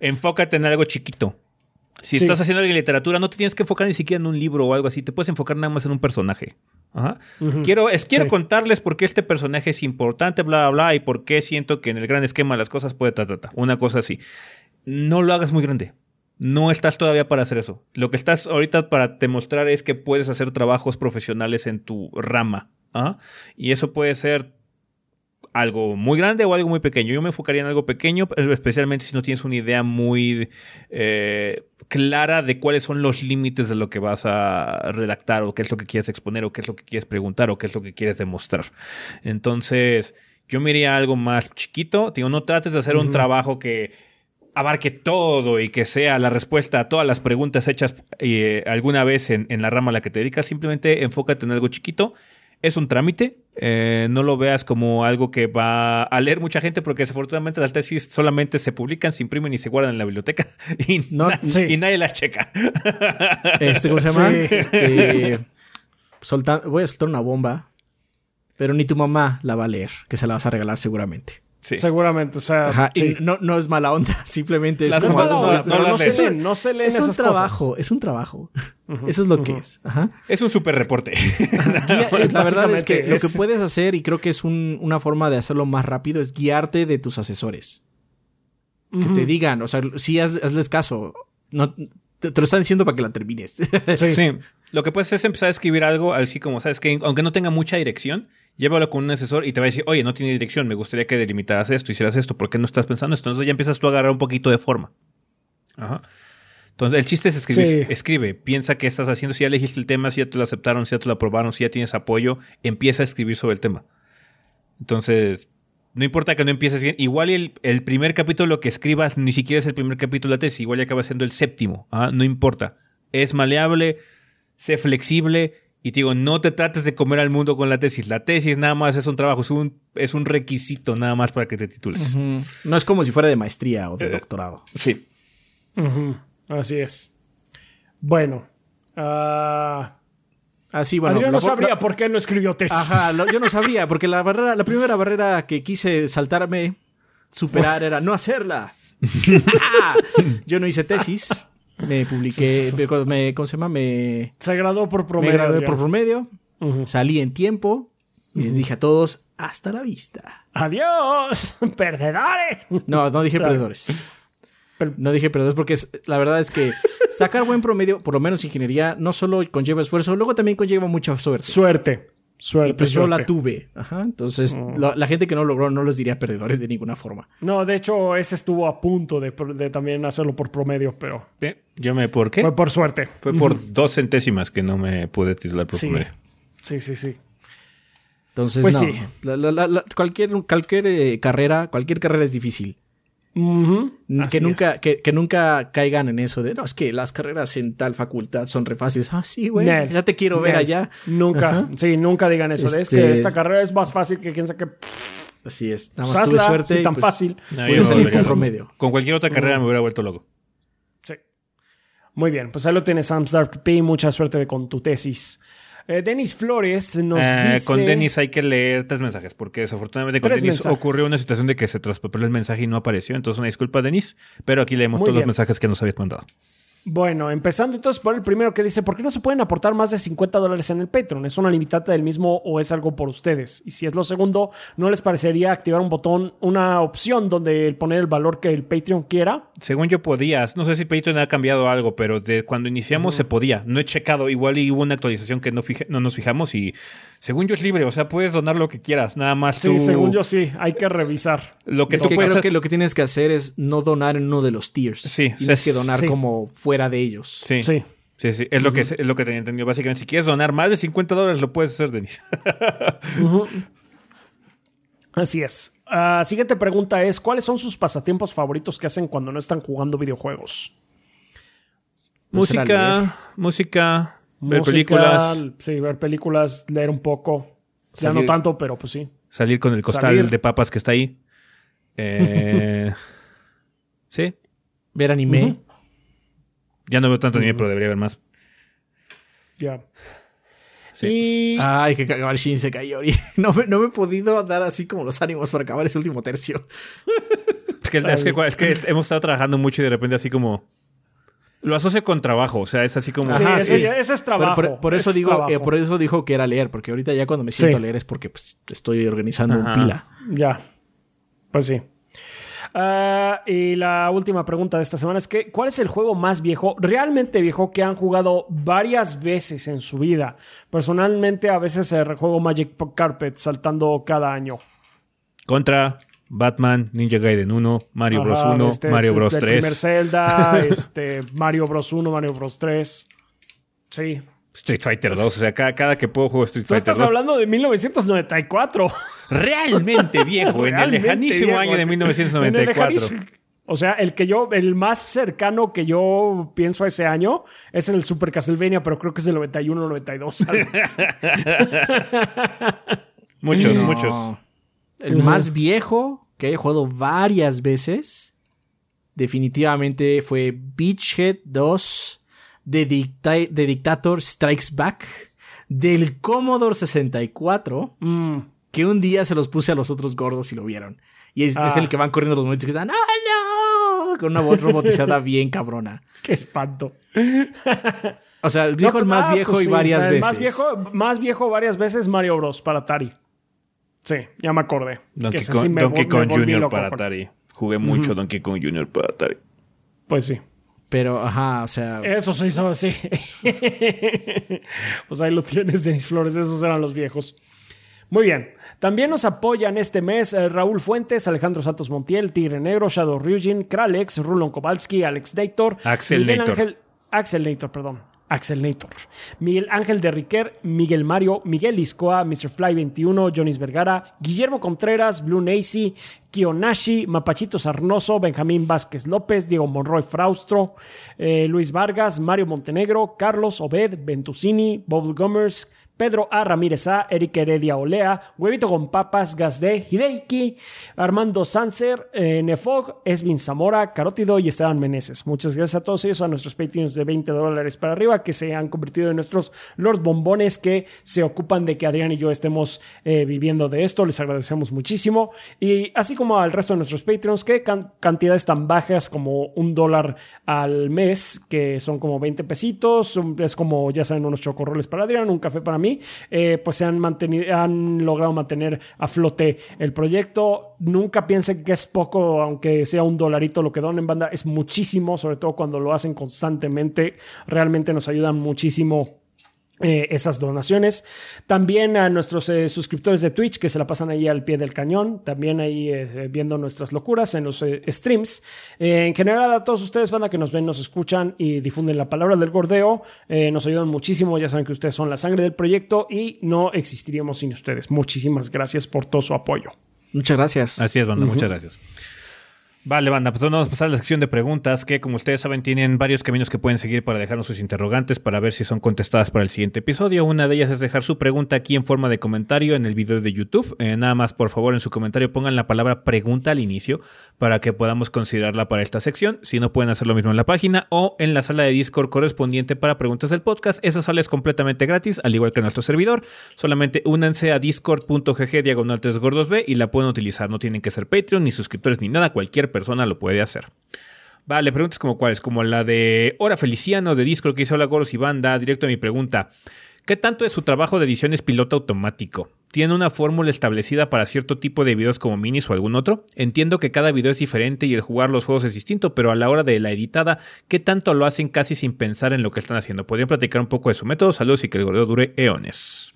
enfócate en algo chiquito. Si estás haciendo literatura, no te tienes que enfocar ni siquiera en un libro o algo así. Te puedes enfocar nada más en un personaje. Quiero, es, quiero contarles por qué este personaje es importante, bla, bla, bla, y por qué siento que en el gran esquema las cosas puede ta, Una cosa así. No lo hagas muy grande. No estás todavía para hacer eso. Lo que estás ahorita para demostrar es que puedes hacer trabajos profesionales en tu rama. Y eso puede ser algo muy grande o algo muy pequeño. Yo me enfocaría en algo pequeño, especialmente si no tienes una idea muy eh, clara de cuáles son los límites de lo que vas a redactar o qué es lo que quieres exponer o qué es lo que quieres preguntar o qué es lo que quieres demostrar. Entonces, yo me iría a algo más chiquito. Digo, no trates de hacer un trabajo que abarque todo y que sea la respuesta a todas las preguntas hechas eh, alguna vez en, en la rama a la que te dedicas. Simplemente enfócate en algo chiquito es un trámite. Eh, no lo veas como algo que va a leer mucha gente, porque desafortunadamente las tesis solamente se publican, se imprimen y se guardan en la biblioteca y, y nadie las checa. Este, ¿Cómo se llama? Este, voy a soltar una bomba, pero ni tu mamá la va a leer, que se la vas a regalar seguramente. Seguramente, o sea. no, no, es mala onda, simplemente es como. No, mala onda, no, se leen, no se leen es un trabajo, Es un trabajo, Eso es lo que es. Es un super reporte. la verdad es que lo que puedes hacer, y creo que es una forma de hacerlo más rápido, es guiarte de tus asesores. Que te digan, o sea, sí, hazles caso. No, te, lo están diciendo para que la termines. sí. Lo que puedes hacer es empezar a escribir algo así como, ¿sabes? Que aunque no tenga mucha dirección, llévalo con un asesor y te va a decir, oye, no tiene dirección, me gustaría que delimitaras esto, hicieras esto, ¿por qué no estás pensando esto? Entonces ya empiezas tú a agarrar un poquito de forma. Ajá. Entonces, el chiste es escribir. Sí. Escribe. Piensa qué estás haciendo. Si ya elegiste el tema, si ya te lo aceptaron, si ya te lo aprobaron, si ya tienes apoyo, empieza a escribir sobre el tema. Entonces, no importa que no empieces bien. Igual el, el primer capítulo que escribas ni siquiera es el primer capítulo de la tesis. Igual ya acaba siendo el séptimo. ¿ah? No importa. Es maleable, sé flexible. Y te digo, no te trates de comer al mundo con la tesis. La tesis nada más es un trabajo, es un, es un requisito nada más para que te titules. No es como si fuera de maestría o de doctorado. Sí. Así es. Bueno. ah, Así, bueno. Adrián no sabría por qué no escribió tesis. Ajá, lo- yo no sabría, porque la barrera, la primera barrera que quise saltarme, superar, era no hacerla. yo no hice tesis. Me publiqué, me- me- ¿cómo se llama? Me, Se graduó por me promedio. gradué Adrián. por promedio, salí en tiempo y les dije a todos, hasta la vista. Adiós, perdedores. No, no dije Claro. perdedores. No dije perdedores porque es- la verdad es que sacar buen promedio, por lo menos ingeniería, no solo conlleva esfuerzo, luego también conlleva mucha suerte. Suerte. Suerte. Y pues yo la tuve. Ajá. Entonces, la, la gente que no logró no los diría perdedores de ninguna forma. No, de hecho, ese estuvo a punto de, de también hacerlo por promedio, pero Eh, Yo me. ¿Por qué? fue por suerte. Fue por dos centésimas que no me pude titular por Sí. promedio. Sí, sí, sí. Entonces, Pues no. sí. La- la- la- la- cualquier cualquier eh, carrera, cualquier carrera es difícil. Que así nunca, que, que nunca caigan en eso de no, es que las carreras en tal facultad son re fáciles. Ah, sí, güey. Nel, Ya te quiero ver nel. allá. Nunca, Ajá. sí, nunca digan eso. de, Es Este- que esta carrera es más fácil que quién sabe qué. Así es. Nada más tuve suerte. sí, tan pues, fácil. No, yo salir con loco. promedio. Con cualquier otra carrera me hubiera vuelto loco. Sí. Muy bien, pues ahí lo tienes, Sam Stark P. Mucha suerte con tu tesis. Eh, Denis Flores nos Eh, dice. Con Denis hay que leer tres mensajes, porque desafortunadamente con Denis ocurrió una situación de que se traspapeló el mensaje y no apareció. Entonces, una disculpa, Denis. Pero aquí leemos Muy todos bien. los mensajes que nos habías mandado. Bueno, empezando entonces por el primero que dice, ¿por qué no se pueden aportar más de 50 dólares en el Patreon? ¿Es una limitante del mismo o es algo por ustedes? Y si es lo segundo, ¿no les parecería activar un botón, una opción donde poner el valor que el Patreon quiera? Según yo podías, no sé si Patreon ha cambiado algo, pero de cuando iniciamos se podía. No he checado, igual y hubo una actualización que no, fije- no nos fijamos y según yo es libre, o sea, puedes donar lo que quieras, nada más Sí, tú- según yo sí, hay que revisar. Lo que Es tú que puedes creo que lo que tienes que hacer es no donar en uno de los tiers. Sí, Tienes o sea, que donar sí. como fuera de ellos. Sí. Sí. Sí, sí, es lo que es lo que tenía entendido. Básicamente, si quieres donar más de 50 dólares, lo puedes hacer, Denis. Así es. Ah, siguiente pregunta es, ¿cuáles son sus pasatiempos favoritos que hacen cuando no están jugando videojuegos? Música, música, ver Música, películas, Sí, ver películas, leer un poco. Ya no tanto, pero pues sí. salir con el costal Salir. de papas que está ahí. Eh, sí, Ver anime. Ujú. Ya no veo tanto anime, pero debería ver más. Ya. Sí. Y Ay, que acabar Shin se cayó. No me, no me he podido dar así como los ánimos para acabar ese último tercio. Es que, es, que, es que hemos estado trabajando mucho y de repente así como... Lo asocio con trabajo, o sea, es así como... sí, Ajá, ese, sí. ese es Pero trabajo. por, por eso es digo, trabajo. eh, por eso dijo que era leer, porque ahorita ya cuando me siento Sí. a leer es porque pues, estoy organizando Ajá. un pila. Ya. Pues sí. Ah, y la última pregunta de esta semana es que ¿cuál es el juego más viejo, realmente viejo, que han jugado varias veces en su vida? Personalmente a veces eh, rejuego Magic Carpet saltando cada año. Contra, Batman, Ninja Gaiden 1, Mario Bros. Ajá, 1, este, Mario Bros. el 3, primer Zelda, este, Mario Bros. 1, Mario Bros. 3. Sí. Street Fighter 2. O sea, cada, cada que puedo juego Street Tú Fighter estás 2. hablando de 1994. Realmente viejo, en el Realmente lejanísimo viejo, año de así. En el 1994. lejanísimo- O sea, el que yo, el más cercano que yo pienso a ese año es el Super Castlevania, pero creo que es del 91 92. algo así. Muchos, No. muchos. El más viejo que he jugado varias veces, definitivamente fue Beachhead 2 de, Dicta- de Dictator Strikes Back del Commodore 64, Mm, que un día se los puse a los otros gordos y lo vieron. Y es, Ah. es el que van corriendo los momentos que están, ¡ah, no! Con una voz robotizada bien cabrona. qué espanto. O sea, dijo No, el más ah, viejo pues y sí, varias el veces. Más viejo, más viejo varias veces Mario Bros. para Atari. Sí, ya me acordé. Donkey Kong, sí Donkey Kong Jr. para Atari. Jugué mucho Donkey Kong Jr. para Atari. Pues sí. Pero, ajá, o sea, Eso sí, eso sí. pues ahí lo tienes, Denis Flores. Esos eran los viejos. Muy bien. También nos apoyan este mes eh, Raúl Fuentes, Alejandro Santos Montiel, Tigre Negro, Shadow Ryujin, Kralex, Rulon Kowalski, Alex Dator, Axel Miguel Nator. Ángel, Axel Nator, perdón. Axel Nator, Miguel Ángel de Riquer, Miguel Mario, Miguel Iscoa, Mr. Fly 21, Jonis Vergara, Guillermo Contreras, Blue Nacy, Kionashi, Mapachito Sarnoso, Benjamín Vázquez López, Diego Monroy Fraustro, eh, Luis Vargas, Mario Montenegro, Carlos Obed, Ventusini, Bob Gummers, Pedro A. Ramírez A, Eric Heredia Olea, Huevito con Papas, Gazde, Hideiki, Armando Sanser, eh, Nefog, Esvin Zamora, Carótido y Esteban Meneses. Muchas gracias a todos ellos, a nuestros Patreons de 20 dólares para arriba, que se han convertido en nuestros Lord Bombones que se ocupan de que Adrián y yo estemos eh, viviendo de esto. Les agradecemos muchísimo. Y así como al resto de nuestros Patreons, que can- cantidades tan bajas como un dólar al mes, que son como 20 pesitos, es como, ya saben, unos chocorroles para Adrián, un café para mí, eh, pues se han, mantenido, han logrado mantener a flote el proyecto. Nunca piensen que es poco, aunque sea un dolarito lo que donen, banda, es muchísimo, sobre todo cuando lo hacen constantemente. Realmente nos ayudan muchísimo eh, esas donaciones. También a nuestros eh, suscriptores de Twitch que se la pasan ahí al pie del cañón, también ahí eh, viendo nuestras locuras en los eh, streams. Eh, en general a todos ustedes, banda que nos ven, nos escuchan y difunden la palabra del gordeo, eh, nos ayudan muchísimo, ya saben que ustedes son la sangre del proyecto y no existiríamos sin ustedes. Muchísimas gracias por todo su apoyo. Muchas gracias. Así es, banda, muchas gracias. Vale, banda, pues vamos a pasar a la sección de preguntas que, como ustedes saben, tienen varios caminos que pueden seguir para dejarnos sus interrogantes para ver si son contestadas para el siguiente episodio. Una de ellas es dejar su pregunta aquí en forma de comentario en el video de YouTube. Eh, nada más, por favor, en su comentario pongan la palabra pregunta al inicio para que podamos considerarla para esta sección. Si no, pueden hacer lo mismo en la página o en la sala de Discord correspondiente para preguntas del podcast. Esa sala es completamente gratis, al igual que nuestro servidor. Solamente únanse a discord.gg diagonal 3 gordos B y la pueden utilizar. No tienen que ser Patreon ni suscriptores ni nada. Cualquier persona lo puede hacer. Vale, preguntas como cuáles, como la de Hora Feliciano de Discord que dice Hola Goros y Banda. Directo a mi pregunta. ¿Qué tanto de su trabajo de edición es piloto automático? ¿Tiene una fórmula establecida para cierto tipo de videos como minis o algún otro? Entiendo que cada video es diferente y el jugar los juegos es distinto, pero a la hora de la editada, ¿qué tanto lo hacen casi sin pensar en lo que están haciendo? ¿Podrían platicar un poco de su método? Saludos y que el gordeo dure eones.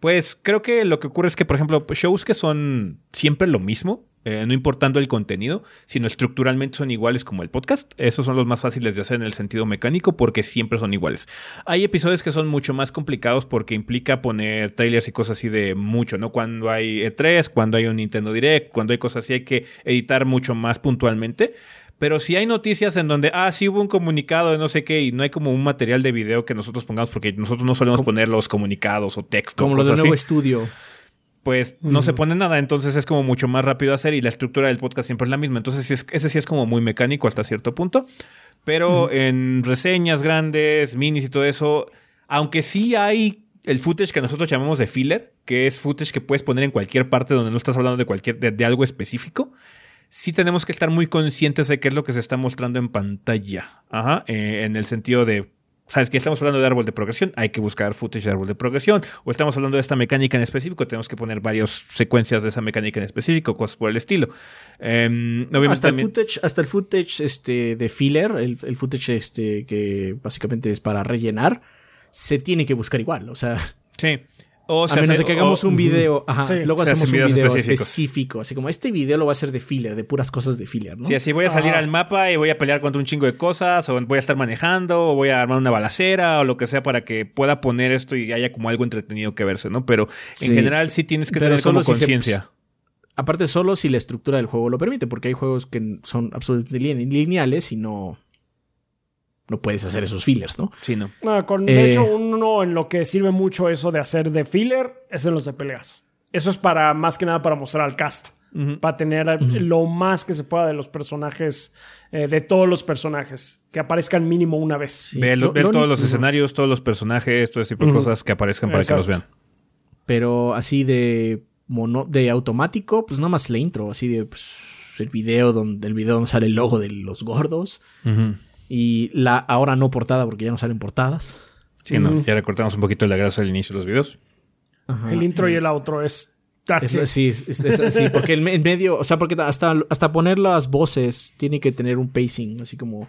Pues creo que lo que ocurre es que, por ejemplo, shows que son siempre lo mismo, eh, no importando el contenido, sino estructuralmente son iguales como el podcast. Esos son los más fáciles de hacer en el sentido mecánico porque siempre son iguales. Hay episodios que son mucho más complicados porque implica poner trailers y cosas así de mucho, ¿no? Cuando hay E3, cuando hay un Nintendo Direct, cuando hay cosas así hay que editar mucho más puntualmente. Pero si hay noticias en donde, ah, sí hubo un comunicado de no sé qué y no hay como un material de video que nosotros pongamos porque nosotros no solemos poner los comunicados o texto. Como los del nuevo así estudio. Pues no se pone nada, entonces es como mucho más rápido hacer y la estructura del podcast siempre es la misma. Entonces es- ese sí es como muy mecánico hasta cierto punto. Pero en reseñas grandes, minis y todo eso, aunque sí hay el footage que nosotros llamamos de filler, que es footage que puedes poner en cualquier parte donde no estás hablando de cualquier de, de algo específico. Sí tenemos que estar muy conscientes de qué es lo que se está mostrando en pantalla. Ajá. eh, en el sentido de ¿Sabes que estamos hablando de árbol de progresión? Hay que buscar footage de árbol de progresión. O estamos hablando de esta mecánica en específico, tenemos que poner varias secuencias de esa mecánica en específico, cosas por el estilo. Em, obviamente Hasta el también- footage, hasta el footage este, de filler, el, el footage este, que básicamente es para rellenar, se tiene que buscar igual. O sea, Sí. O a sea, menos se- de que hagamos o- un video, ajá, Sí, luego hacemos un video específicos. específico. Así como este video lo va a hacer de filler, de puras cosas de filler, ¿no? Sí, así voy a salir Ajá. al mapa y voy a pelear contra un chingo de cosas, o voy a estar manejando, o voy a armar una balacera, o lo que sea, para que pueda poner esto y haya como algo entretenido que verse, ¿no? Pero Sí. en general sí tienes que Pero tener como si conciencia. Aparte, solo si la estructura del juego lo permite, porque hay juegos que son absolutamente lin- lineales y no, no puedes hacer esos fillers, ¿no? Sí, no. Con, de Eh. hecho, uno en lo que sirve mucho eso de hacer de filler es en los de peleas. Eso es para más que nada para mostrar al cast. Para tener lo más que se pueda de los personajes, eh, de todos los personajes, que aparezcan mínimo una vez. Sí. Ver, Lo- ver lo todos los escenarios, todos los personajes, todo ese tipo de cosas que aparezcan para que los vean. Pero así de mono, de automático, pues nada más la intro, así de pues, el video donde el video donde sale el logo de los gordos. Y la ahora no portada porque ya no salen portadas. Sí, no. Ya recortamos un poquito la grasa al inicio de los videos. Ajá. El intro y el outro es. Es- así. sí, es, es- es así, porque el medio, o sea, porque hasta, hasta poner las voces tiene que tener un pacing, así como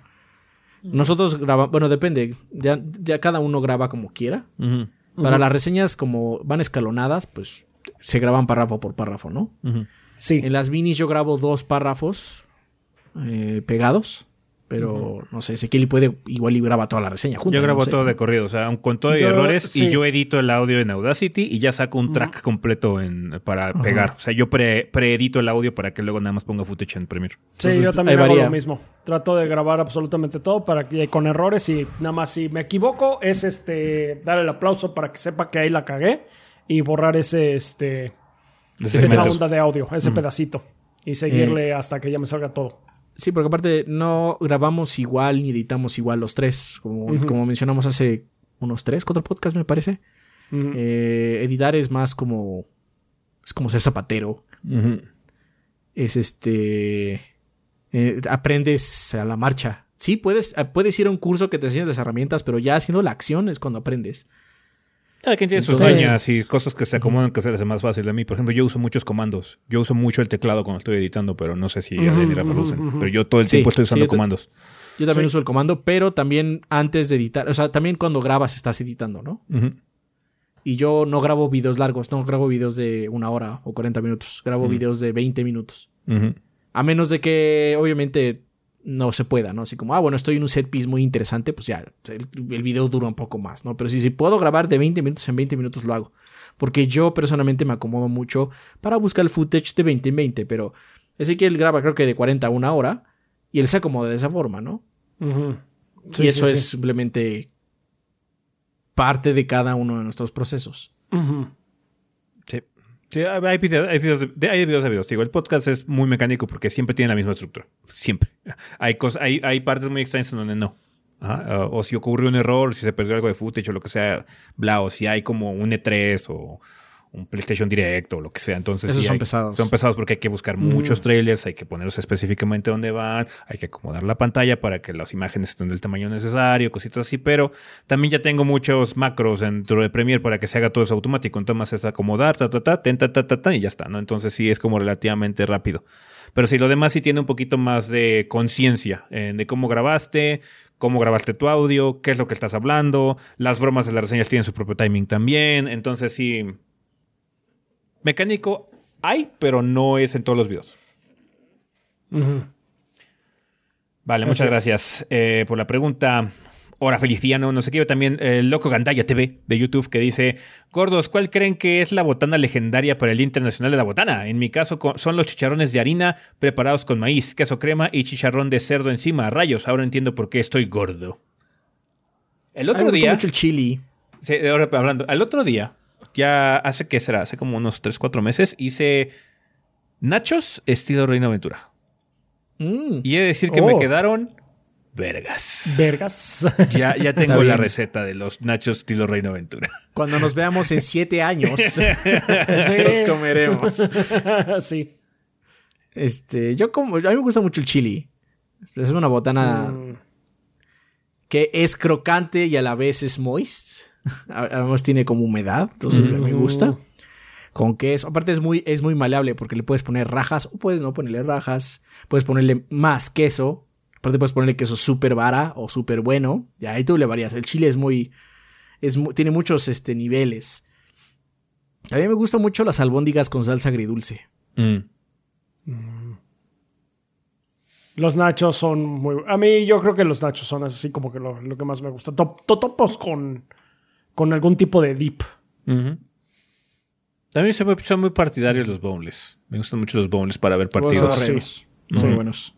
nosotros grabamos, bueno, depende, ya, ya cada uno graba como quiera. Para las reseñas como van escalonadas, pues se graban párrafo por párrafo, ¿no? Sí. En las minis yo grabo dos párrafos eh, pegados. Pero no sé, Ezequiel puede igual y graba toda la reseña junta. Yo no grabo sé. todo de corrido, o sea, con todo y Yo- errores, sí. y yo edito el audio en Audacity y ya saco un track completo en, para pegar. O sea, yo pre- preedito el audio para que luego nada más ponga footage en Premiere. Sí, Entonces, yo también hago varía. lo mismo. Trato de grabar absolutamente todo para que con errores y nada más si me equivoco es este dar el aplauso para que sepa que ahí la cagué y borrar ese este esa onda de audio, ese pedacito y seguirle hasta que ya me salga todo. Sí, porque aparte no grabamos igual ni editamos igual los tres. Como, como mencionamos hace unos tres, cuatro podcasts, me parece. Eh, editar es más como. Es como ser zapatero. Es este. eh, aprendes a la marcha. Sí, puedes, puedes ir a un curso que te enseñe las herramientas, pero ya haciendo la acción es cuando aprendes. Cada quien tiene sus mañas y cosas que se acomodan que se les hace más fácil a mí. Por ejemplo, yo uso muchos comandos. Yo uso mucho el teclado cuando estoy editando, pero no sé si Adrián y Rafa lo usen. Pero yo todo el Sí, tiempo estoy usando comandos. Yo también Sí. uso el comando, pero también antes de editar, o sea, también cuando grabas estás editando, ¿no? Y yo no grabo videos largos, no grabo videos de una hora o 40 minutos, grabo videos de 20 minutos. A menos de que, obviamente, no se pueda, ¿no? Así como, ah, bueno, estoy en un set piece muy interesante, pues ya, el, el video dura un poco más, ¿no? Pero si, si puedo grabar de 20 minutos en 20 minutos, lo hago. Porque yo personalmente me acomodo mucho para buscar el footage de 20 en 20, pero Ezequiel graba creo que de 40 a una hora y él se acomoda de esa forma, ¿no? Y Sí, eso sí, es sí. simplemente parte de cada uno de nuestros procesos. Sí. Sí, hay videos, hay videos de, de- hay videos de videos. Digo, el podcast es muy mecánico porque siempre tiene la misma estructura. Siempre. Hay, cosas, hay, hay partes muy extrañas en donde no. O si ocurrió un error, si se perdió algo de footage o lo que sea, bla, o si hay como un E3 o un PlayStation Direct o lo que sea. Entonces, Esos sí son hay- pesados. Son pesados porque hay que buscar muchos trailers, hay que ponerlos específicamente donde van, hay que acomodar la pantalla para que las imágenes estén del tamaño necesario, cositas así. Pero también ya tengo muchos macros dentro de Premiere para que se haga todo eso automático. Entonces es acomodar, ta, ta, ta, ten, ta, ta, ta, ta, y ya está, ¿no? Entonces sí es como relativamente rápido. Pero sí, lo demás sí tiene un poquito más de conciencia eh, de cómo grabaste, cómo grabaste tu audio, qué es lo que estás hablando. Las bromas de las reseñas tienen su propio timing también. Entonces sí. Mecánico hay, pero no es en todos los videos. Vale, muchas gracias eh, por la pregunta. Hora Feliciano, no sé qué, también el Loco Gandaya TV de YouTube que dice, gordos, ¿cuál creen que es la botana legendaria para el Día Internacional de la Botana? En mi caso son los chicharrones de harina preparados con maíz, queso crema y chicharrón de cerdo encima. Rayos, ahora entiendo por qué estoy gordo. El A mí me otro día, mucho el chili. Sí, ahora hablando, al otro día, ya hace que será, hace como unos 3, 4 meses, hice nachos estilo Reino Aventura. Mm. Y he de decir que me Oh. quedaron vergas. Vergas. Ya, ya tengo la receta de los nachos estilo Reino Aventura. Cuando nos veamos en siete años, Sí. los comeremos. sí. Este, yo como, a mí me gusta mucho el chili. Es una botana Mm. que es crocante y a la vez es moist. Además tiene como humedad, entonces me gusta. Con queso. Aparte es muy, es muy maleable porque le puedes poner rajas o puedes no ponerle rajas. Puedes ponerle más queso. Aparte puedes ponerle queso súper vara o súper bueno. Y ahí tú le varías. El chile es muy... Es, tiene muchos este, niveles. También me gustan mucho las albóndigas con salsa agridulce. Mm. Los nachos son muy. A mí, yo creo que los nachos son así como que lo, lo que más me gusta. To- Totopos con, con algún tipo de dip. También soy muy, soy muy partidario de los boneless. Me gustan mucho los boneless para ver partidos. sí. Son Son buenos.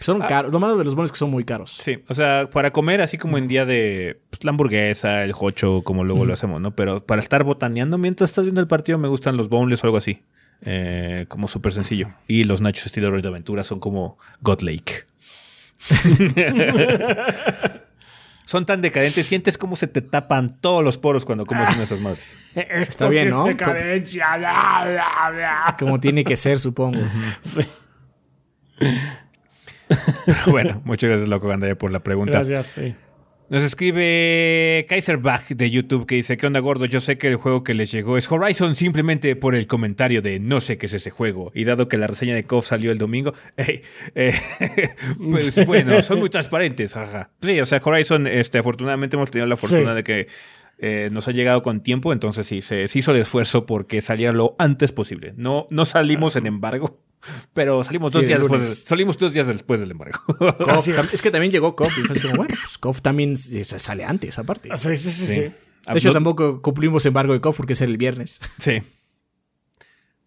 Son caros. Lo malo de los bonos es que son muy caros. Sí, o sea, para comer así como en día de pues, la hamburguesa, el hocho, como luego lo hacemos, ¿no? Pero para estar botaneando mientras estás viendo el partido me gustan los boneless o algo así. Eh, como súper sencillo. Y los nachos estilo Reino Aventura son como God Lake. son tan decadentes, sientes como se te tapan todos los poros cuando comes una de esas más. Está bien, ¿no? Decadencia. bla, bla, bla. Como tiene que ser, supongo. Sí. bueno, muchas gracias, Loco Gandaya, por la pregunta. Gracias, sí. Nos escribe Kaiserbach de YouTube que dice, ¿qué onda gordo? Yo sé que el juego que les llegó es Horizon simplemente por el comentario de no sé qué es ese juego. Y dado que la reseña de KOF salió el domingo, eh, eh, pues bueno, son muy transparentes, jaja. Sí, o sea, Horizon, este, afortunadamente hemos tenido la fortuna Sí. de que eh, nos ha llegado con tiempo, entonces sí, se, hizo el esfuerzo porque saliera lo antes posible. No, no salimos en embargo, pero salimos dos días después. salimos dos días después del embargo. es. que también llegó KOF y fue como, bueno, pues KOF también sale antes, aparte. Sí, sí, sí. sí. De hecho, tampoco cumplimos embargo de KOF porque es el viernes. Sí.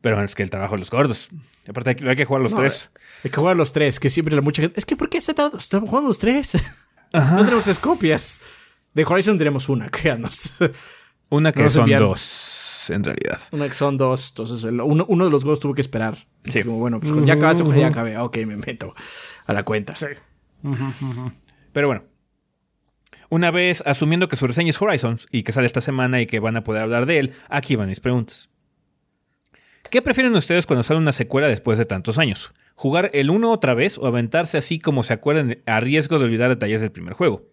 Pero es que el trabajo de los gordos. Aparte, hay que jugar los tres. Hay que jugar los tres, que siempre la mucha gente. Es que, ¿por qué se está, jugando los tres? No tenemos tres copias. De Horizon tenemos una, créanos. Una que son dos, en realidad. Una que son dos. Entonces, uno, de los gordos tuvo que esperar. Sí. Como, bueno, pues ya acabaste, ya acabé. Ok, me meto a la cuenta. Sí. Pero bueno. Una vez asumiendo que su reseña es Horizon y que sale esta semana y que van a poder hablar de él, aquí van mis preguntas. ¿Qué prefieren ustedes cuando sale una secuela después de tantos años? ¿Jugar el uno otra vez o aventarse así como se acuerdan a riesgo de olvidar detalles del primer juego?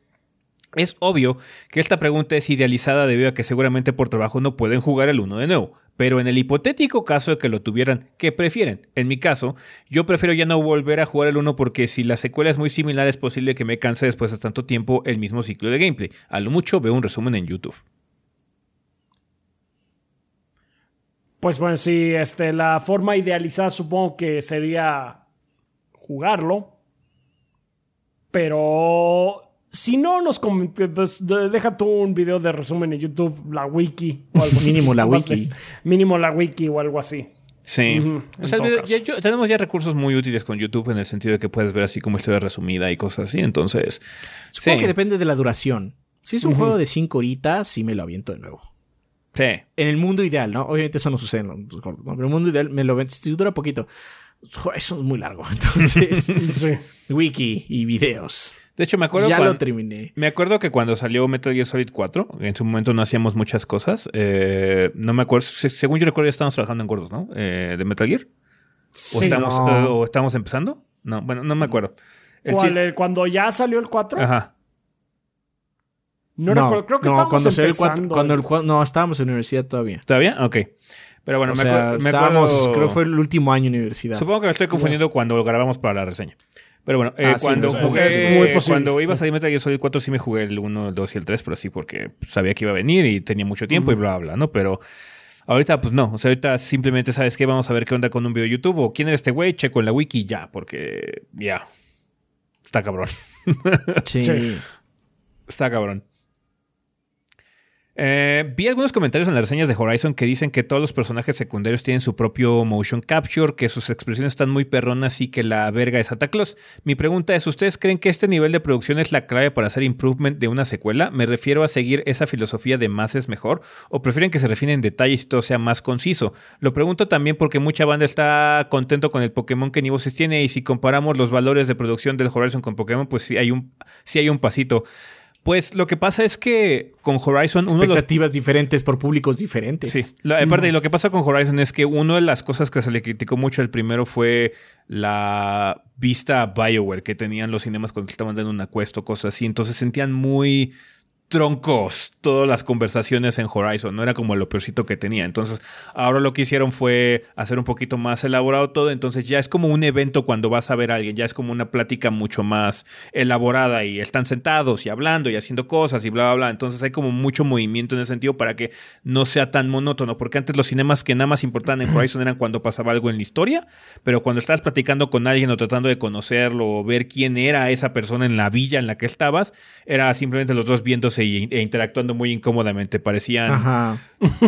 Es obvio que esta pregunta es idealizada debido a que seguramente por trabajo no pueden jugar el 1 de nuevo, pero en el hipotético caso de que lo tuvieran, ¿qué prefieren? En mi caso, yo prefiero ya no volver a jugar el 1 porque si la secuela es muy similar es posible que me canse después de tanto tiempo el mismo ciclo de gameplay. A lo mucho veo un resumen en YouTube. Pues bueno, sí, este, la forma idealizada supongo que sería jugarlo. Pero si no nos pues deja tú un video de resumen en YouTube, la wiki o algo Mínimo la wiki. Mínimo la wiki o algo así. Sí. o sea, tenemos ya recursos muy útiles con YouTube en el sentido de que puedes ver así como historia resumida y cosas así. Entonces. Supongo que depende de la duración. Si es un juego de 5 horitas, sí me lo aviento de nuevo. Sí. En el mundo ideal, ¿no? Obviamente eso no sucede en el mundo ideal me lo aviento. Si dura poquito. Eso es muy largo. Entonces. sí. Wiki y videos. De hecho, me acuerdo. Ya lo terminé. Me acuerdo que cuando salió Metal Gear Solid 4, en su momento no hacíamos muchas cosas. Eh, no me acuerdo. Según yo recuerdo, ya estábamos trabajando en gordos, ¿no? Eh, de Metal Gear. Sí, ¿O, estamos, eh, ¿O estamos empezando? No, bueno, no me acuerdo. ¿Cuál, ¿Cuando ya salió el 4? Ajá. No, recuerdo, creo que estábamos cuando empezando. cuando el, no, estábamos en universidad todavía. ¿Todavía? Ok. Pero bueno, me, me acuerdo. Creo que fue el último año de universidad. Supongo que me estoy confundiendo cuando lo grabamos para la reseña. Pero bueno, eh, ah, cuando jugué, cuando iba a salir Metal Gear Solid 4 sí me jugué el 1, el 2 y el 3, pero sí porque sabía que iba a venir y tenía mucho tiempo y bla, bla, ¿no? Pero ahorita pues no, o sea, ahorita simplemente sabes que vamos a ver qué onda con un video de YouTube o quién es este güey, checo en la wiki ya, porque ya, está cabrón. sí. Está cabrón. Eh, vi algunos comentarios en las reseñas de Horizon que dicen que todos los personajes secundarios tienen su propio motion capture, que sus expresiones están muy perronas y que la verga es Santa Claus. Mi pregunta es, ¿ustedes creen que este nivel de producción es la clave para hacer improvement de una secuela? Me refiero a seguir esa filosofía de más es mejor o prefieren que se refinen detalles y todo sea más conciso. Lo pregunto también porque mucha banda está contento con el Pokémon que Nibosis tiene y si comparamos los valores de producción del Horizon con Pokémon, pues sí hay un, sí hay un pasito. Pues lo que pasa es que con Horizon. Expectativas diferentes por públicos diferentes. Sí. aparte, lo que pasa con Horizon es que una de las cosas que se le criticó mucho al primero fue la vista a Bioware que tenían los cinemas cuando estaban dando una quest o cosas así. Entonces sentían muy troncos todas las conversaciones en Horizon, no era como lo peorcito que tenía. Entonces, ahora lo que hicieron fue hacer un poquito más elaborado todo, entonces ya es como un evento cuando vas a ver a alguien, ya es como una plática mucho más elaborada y están sentados y hablando y haciendo cosas y bla, bla, bla. Entonces hay como mucho movimiento en ese sentido para que no sea tan monótono, porque antes los cinemas que nada más importaban en Horizon eran cuando pasaba algo en la historia, pero cuando estabas platicando con alguien o tratando de conocerlo o ver quién era esa persona en la villa en la que estabas, era simplemente los dos viéndose e interactuando muy incómodamente. Parecían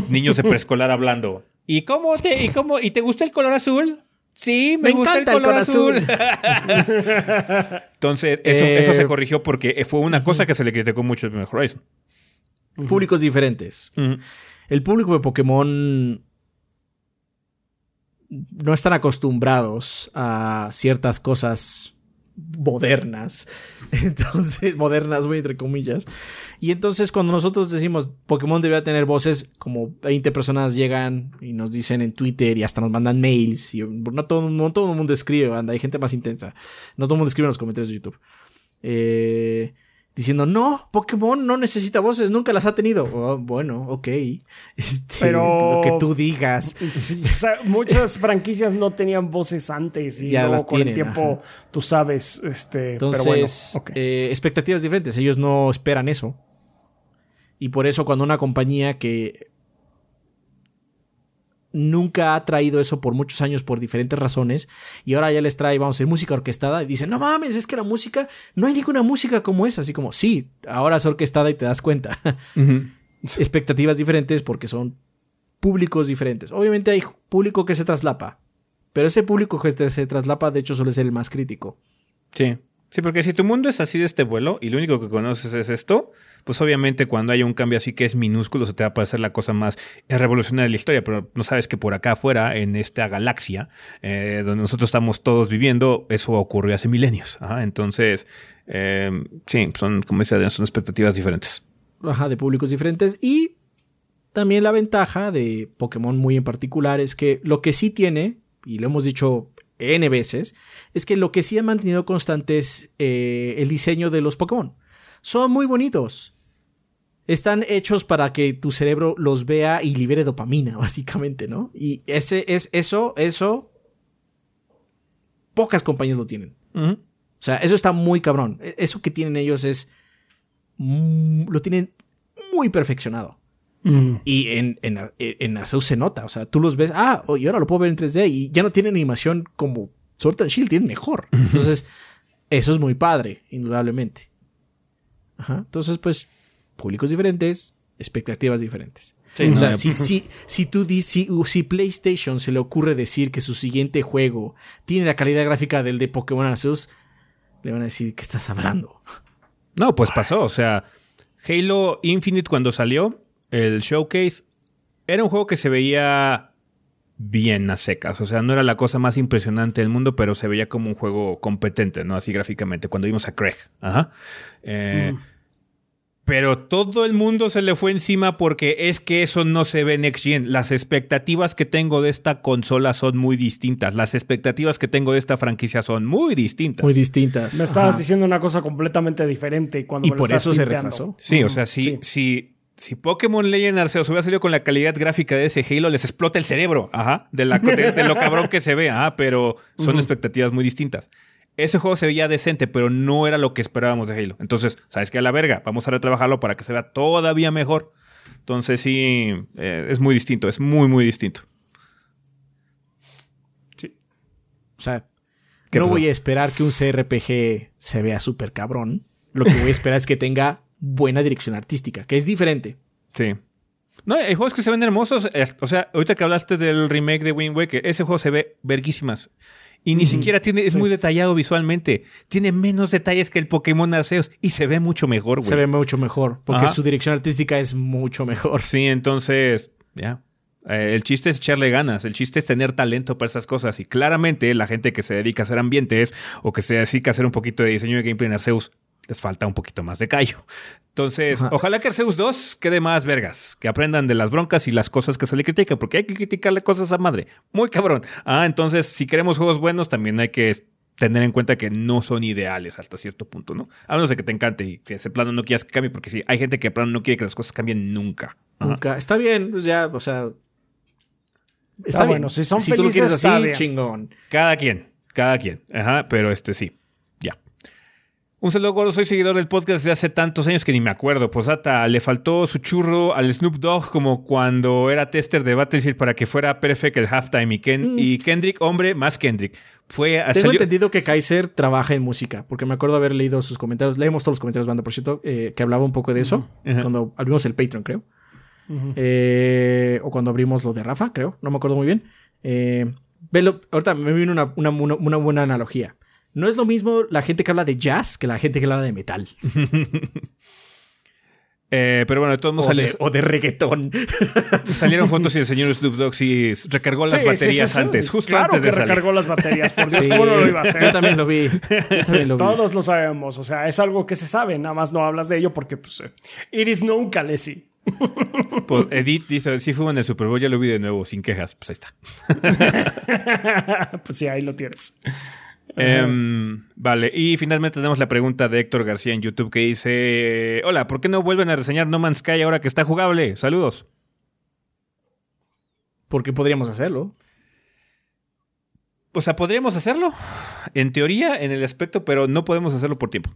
niños de preescolar hablando. ¿Y cómo te, y cómo, y te gusta el color azul? Sí, me, gusta el color, azul. Entonces, eso, eso, se eh, corrigió porque fue una cosa que se le criticó mucho primer Horizon. Públicos diferentes. El público de Pokémon no están acostumbrados a ciertas cosas modernas. Entonces, modernas, muy entre comillas. Y entonces cuando nosotros decimos Pokémon debería tener voces, como 20 personas llegan y nos dicen en Twitter y hasta nos mandan mails. Y no todo, no todo el mundo escribe, banda. Hay gente más intensa. No todo el mundo escribe en los comentarios de YouTube. Eh, diciendo, no, Pokémon no necesita voces, nunca las ha tenido. Oh, bueno, ok. Este, Pero lo que tú digas. muchas franquicias no tenían voces antes y ya luego con el tiempo tú sabes. Este, Entonces, eh, expectativas diferentes. Ellos no esperan eso. Y por eso cuando una compañía que nunca ha traído eso por muchos años por diferentes razones y ahora ya les trae, vamos a decir, música orquestada y dicen, no mames, es que la música, no hay ninguna música como esa, así como, sí, ahora es orquestada y te das cuenta. Expectativas diferentes porque son públicos diferentes. Obviamente hay público que se traslapa, pero ese público que se traslapa de hecho suele ser el más crítico. Sí. Sí, porque si tu mundo es así de este vuelo y lo único que conoces es esto, pues obviamente cuando hay un cambio así que es minúsculo se te va a parecer la cosa más revolucionaria de la historia, pero no sabes que por acá afuera, en esta galaxia eh, donde nosotros estamos todos viviendo, eso ocurrió hace milenios. Entonces, eh, sí, son, como decía, son expectativas diferentes. Ajá, de públicos diferentes y también la ventaja de Pokémon muy en particular es que lo que sí tiene, y lo hemos dicho N veces, es que lo que sí ha mantenido constante es eh, el diseño de los Pokémon. Son muy bonitos. Están hechos para que tu cerebro los vea y libere dopamina, básicamente, ¿no? Y ese es eso, eso. Pocas compañías lo tienen. O sea, eso está muy cabrón. E, eso que tienen ellos es. Lo tienen muy perfeccionado. Y en, en, en Arceus se nota. O sea, tú los ves. Ah, y ahora lo puedo ver en 3D. Y ya no tiene animación como Sword and Shield tiene mejor. Entonces, eso es muy padre, indudablemente. Entonces, pues, públicos diferentes, expectativas diferentes. o sea, si, si, si, tú si, si, PlayStation se le ocurre decir que su siguiente juego tiene la calidad gráfica del de Pokémon Arceus, le van a decir que estás hablando. No, pues pasó. O sea, Halo Infinite cuando salió, el showcase, era un juego que se veía bien a secas. O sea, no era la cosa más impresionante del mundo, pero se veía como un juego competente, ¿no? Así gráficamente, cuando vimos a Craig. Ajá. Eh, pero todo el mundo se le fue encima porque es que eso no se ve Next Gen. Las expectativas que tengo de esta consola son muy distintas. Las expectativas que tengo de esta franquicia son muy distintas. Muy distintas. Me estabas diciendo una cosa completamente diferente cuando Y por eso se retrasó. Sí, o sea, sí, sí si Pokémon Legend Arceus hubiera salido con la calidad gráfica de ese Halo, les explota el cerebro, ajá, de, la, de, lo cabrón que se ve, ajá, pero son expectativas muy distintas. Ese juego se veía decente, pero no era lo que esperábamos de Halo. Entonces, ¿sabes qué? A la verga, vamos a retrabajarlo para que se vea todavía mejor. Entonces, sí, eh, es muy distinto, es muy, muy distinto. Sí. O sea, no voy a esperar que un CRPG se vea súper cabrón. Lo que voy a esperar es que tenga buena dirección artística, que es diferente. Sí. No, hay juegos que se ven hermosos. O sea, ahorita que hablaste del remake de Wind Waker, ese juego se ve verguísimas. Y ni siquiera tiene, es muy detallado visualmente. Tiene menos detalles que el Pokémon Arceus y se ve mucho mejor, güey. Se ve mucho mejor, porque su dirección artística es mucho mejor. Sí, entonces, ya. Eh, el chiste es echarle ganas, el chiste es tener talento para esas cosas. Y claramente la gente que se dedica a hacer ambientes o que se dedica a hacer un poquito de diseño de gameplay en Arceus les falta un poquito más de callo. Entonces, ojalá que Arceus 2 quede más vergas, que aprendan de las broncas y las cosas que se le critican, porque hay que criticarle cosas a madre. Muy cabrón. Ah, entonces, si queremos juegos buenos, también hay que tener en cuenta que no son ideales hasta cierto punto, ¿no? A menos de que te encante y que ese plano no quieras que cambie, porque sí, hay gente que plano no quiere que las cosas cambien nunca. Nunca. Está bien, pues ya, o sea. Está, bueno, si son si tú lo quieres así, chingón. Cada quien, cada quien. Ajá, pero este sí. Un saludo gordo, soy seguidor del podcast desde hace tantos años que ni me acuerdo. Posata, le faltó su churro al Snoop Dogg como cuando era tester de Battlefield para que fuera perfect el halftime. Y, Ken, mm. y Kendrick, hombre, más Kendrick. Fue Tengo entendido que Kaiser trabaja en música, porque me acuerdo haber leído sus comentarios. Leemos todos los comentarios, banda, por cierto, eh, que hablaba un poco de eso cuando abrimos el Patreon, creo. Eh, o cuando abrimos lo de Rafa, creo. No me acuerdo muy bien. Eh, velo, ahorita me viene una, una buena analogía. No es lo mismo la gente que habla de jazz que la gente que habla de metal. Eh, pero bueno, de todos modos o, de, o de reggaetón. Salieron fotos y el señor Snoop Dogg sí recargó las baterías antes, justo claro antes de que recargó las baterías, por Dios, ¿cómo no lo iba a hacer? Yo también lo vi. Todos lo sabemos, o sea, es algo que se sabe, nada más no hablas de ello porque, pues, eh, it is known, Calesi. Pues Edith dice, sí fue en el Super Bowl, ya lo vi de nuevo, sin quejas, pues ahí está. pues sí, ahí lo tienes. Em, vale, y finalmente tenemos la pregunta de Héctor García en YouTube que dice: Hola, ¿por qué no vuelven a reseñar No Man's Sky ahora que está jugable? Saludos. Porque podríamos hacerlo. O sea, podríamos hacerlo, en teoría, en el aspecto, pero no podemos hacerlo por tiempo.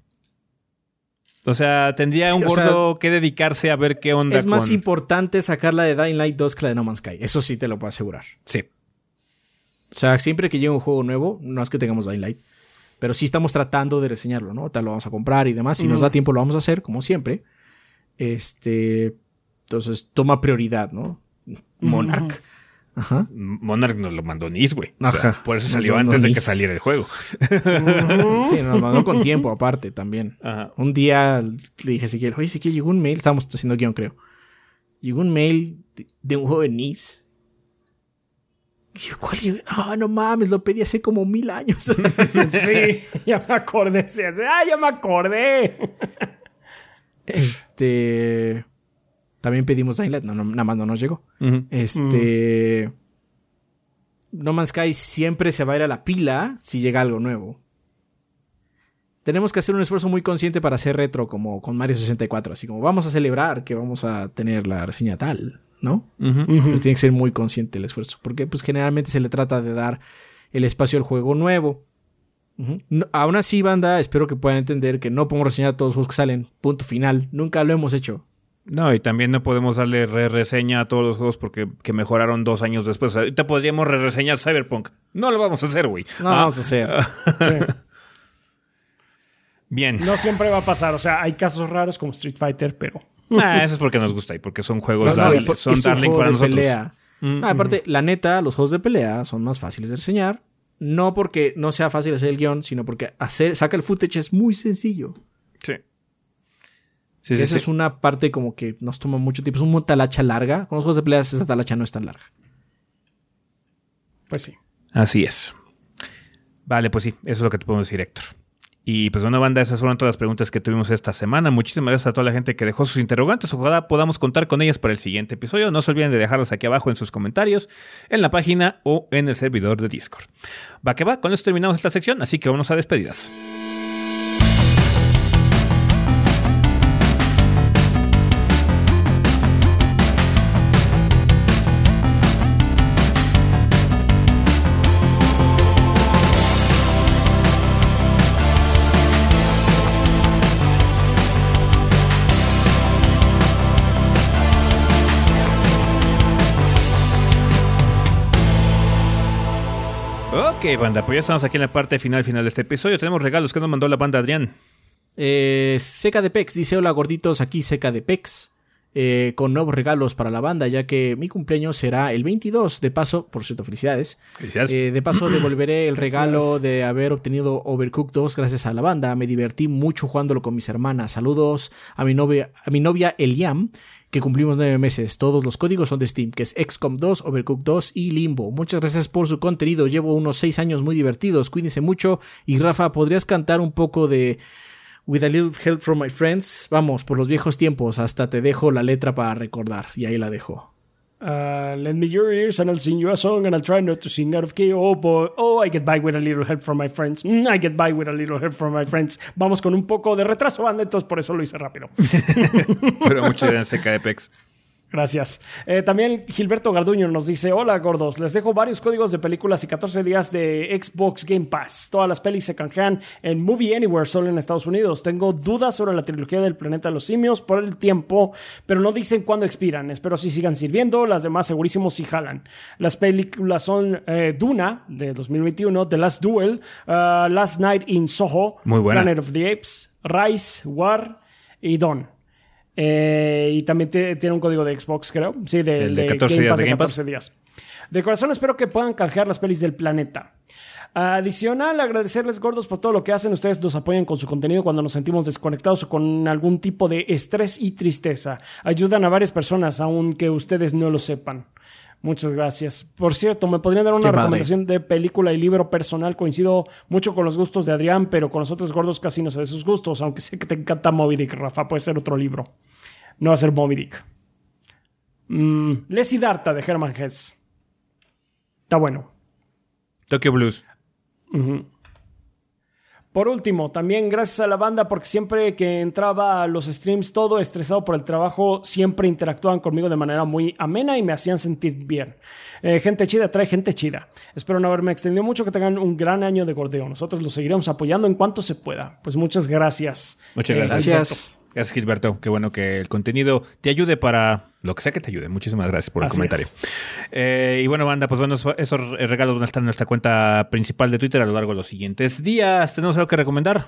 O sea, tendría Sí, un sea, gordo que dedicarse a ver qué onda Es más con- importante sacar la de Dying Light 2 que la de No Man's Sky. Eso sí te lo puedo asegurar. Sí. O sea, siempre que llegue un juego nuevo, no es que tengamos Dying Light, pero sí estamos tratando de reseñarlo, ¿no? Tal lo vamos a comprar y demás. Si nos da tiempo, lo vamos a hacer, como siempre. Este. Entonces, toma prioridad, ¿no? Monarch. Ajá. Monarch nos lo mandó Nis, güey. O sea, Ajá. por eso salió lo antes de que Nis. saliera el juego. Sí, nos mandó con tiempo, aparte también. Ajá. Un día le dije a Ezequiel, oye, Ezequiel, llegó un mail, estábamos haciendo guion, creo. Llegó un mail de, de un juego de Nice. ¿Cuál? Ah, no mames, lo pedí hace como mil años. Sí, ya me acordé. Sí, así, ah, ya me acordé. este. También pedimos Dying no, no, nada más no nos llegó. Este. No Man's Sky siempre se va a ir a la pila si llega algo nuevo. Tenemos que hacer un esfuerzo muy consciente para hacer retro, como con Mario 64. Así como vamos a celebrar que vamos a tener la reseña tal, ¿no? Pues tiene que ser muy consciente el esfuerzo. Porque, pues, generalmente se le trata de dar el espacio al juego nuevo. No- aún así, banda, espero que puedan entender que no podemos reseñar todos los juegos que salen. Punto final. Nunca lo hemos hecho. No, y también no podemos darle re-reseña a todos los juegos porque que mejoraron dos años después. Ahorita podríamos re-reseñar Cyberpunk. No lo vamos a hacer, güey. No Ah, vamos a hacer. Sí. Bien. No siempre va a pasar. O sea, hay casos raros como Street Fighter, pero. Ah, eso es porque nos gusta y porque son juegos No, darling, por- son darling juego para nosotros. pelea. Mm, Ah, aparte, la neta, los juegos de pelea son más fáciles de reseñar. No porque no sea fácil hacer el guion, sino porque hacer, saca el footage es muy sencillo. Sí. Sí, sí, Esa sí. es una parte como que nos toma mucho tiempo. Es una talacha larga. Con los juegos de pelea, esa talacha no es tan larga. Pues sí. Así es. Vale, pues sí, eso es lo que te podemos decir, Héctor. Y pues bueno, banda, esas fueron todas las preguntas que tuvimos esta semana. Muchísimas gracias a toda la gente que dejó sus interrogantes. Ojalá podamos contar con ellas para el siguiente episodio. No se olviden de dejarlas aquí abajo en sus comentarios, en la página o en el servidor de Discord. Va que va, con eso terminamos esta sección, así que vámonos a despedidas. Ok, banda, pues ya estamos aquí en la parte final final de este episodio. Tenemos regalos que nos mandó la banda Adrián. Eh, Seca de Pex dice: Hola gorditos, aquí Seca de Pex. eh, con nuevos regalos para la banda, ya que mi cumpleaños será el 22. De paso, por cierto, felicidades. Felicidades. Eh, de paso, devolveré el regalo de haber obtenido Overcooked 2 gracias a la banda. Me divertí mucho jugándolo con mis hermanas. Saludos a mi novia, a mi novia Eliam, que cumplimos nueve meses. Todos los códigos son de Steam, que es XCOM 2, Overcooked 2 y Limbo. Muchas gracias por su contenido. Llevo unos seis años muy divertidos. Cuídense mucho. Y Rafa, ¿podrías cantar un poco de With a little help from my friends? Vamos, por los viejos tiempos. Hasta te dejo la letra para recordar. Y ahí la dejo. Uh, lend me your ears and I'll sing you a song and I'll try not to sing out of key. Oh boy, oh, I get by with a little help from my friends. Mm, I get by with a little help from my friends. Vamos con un poco de retraso, banda, entonces por eso lo hice rápido. Pero muchas gracias, CKDPEX. Gracias. Eh, también Gilberto Garduño nos dice: Hola gordos, les dejo varios códigos de películas y 14 días de Xbox Game Pass. Todas las pelis se canjean en Movie Anywhere solo en Estados Unidos. Tengo dudas sobre la trilogía del planeta de los simios por el tiempo, pero no dicen cuándo expiran. Espero si sigan sirviendo. Las demás segurísimo sí jalan. Las películas son eh, Duna de 2021, The Last Duel, uh, Last Night in Soho, Muy buena. Planet of the Apes, Rise, War y Dawn. Eh, y también tiene un código de Xbox, creo. Sí, de, El de de 14 Game días Pass de de Game Pass. 14 días. De corazón espero que puedan canjear las pelis del planeta. Adicional, agradecerles gordos por todo lo que hacen. Ustedes nos apoyan con su contenido cuando nos sentimos desconectados o con algún tipo de estrés y tristeza. Ayudan a varias personas, aunque ustedes no lo sepan. Muchas gracias. Por cierto, me podrían dar una Qué padre. recomendación de película y libro personal. Coincido mucho con los gustos de Adrián, pero con los otros gordos casi no sé de sus gustos. Aunque sé que te encanta Moby Dick, Rafa. Puede ser otro libro. No va a ser Moby Dick. Mm, Les Darta de Herman Hesse. Está bueno. Tokyo Blues. Por último, también gracias a la banda porque siempre que entraba a los streams todo estresado por el trabajo, siempre interactuaban conmigo de manera muy amena y me hacían sentir bien. Eh, gente chida trae gente chida. Espero no haberme extendido mucho, que tengan un gran año de gordeo. Nosotros los seguiremos apoyando en cuanto se pueda. Pues muchas gracias. Muchas Eh, gracias. Gracias. Gracias, Gilberto. Qué bueno que el contenido te ayude para lo que sea que te ayude. Muchísimas gracias por el Así comentario. Eh, y bueno, banda, pues bueno, eso- esos regalos van a estar en nuestra cuenta principal de Twitter a lo largo de los siguientes días. ¿Tenemos algo que recomendar?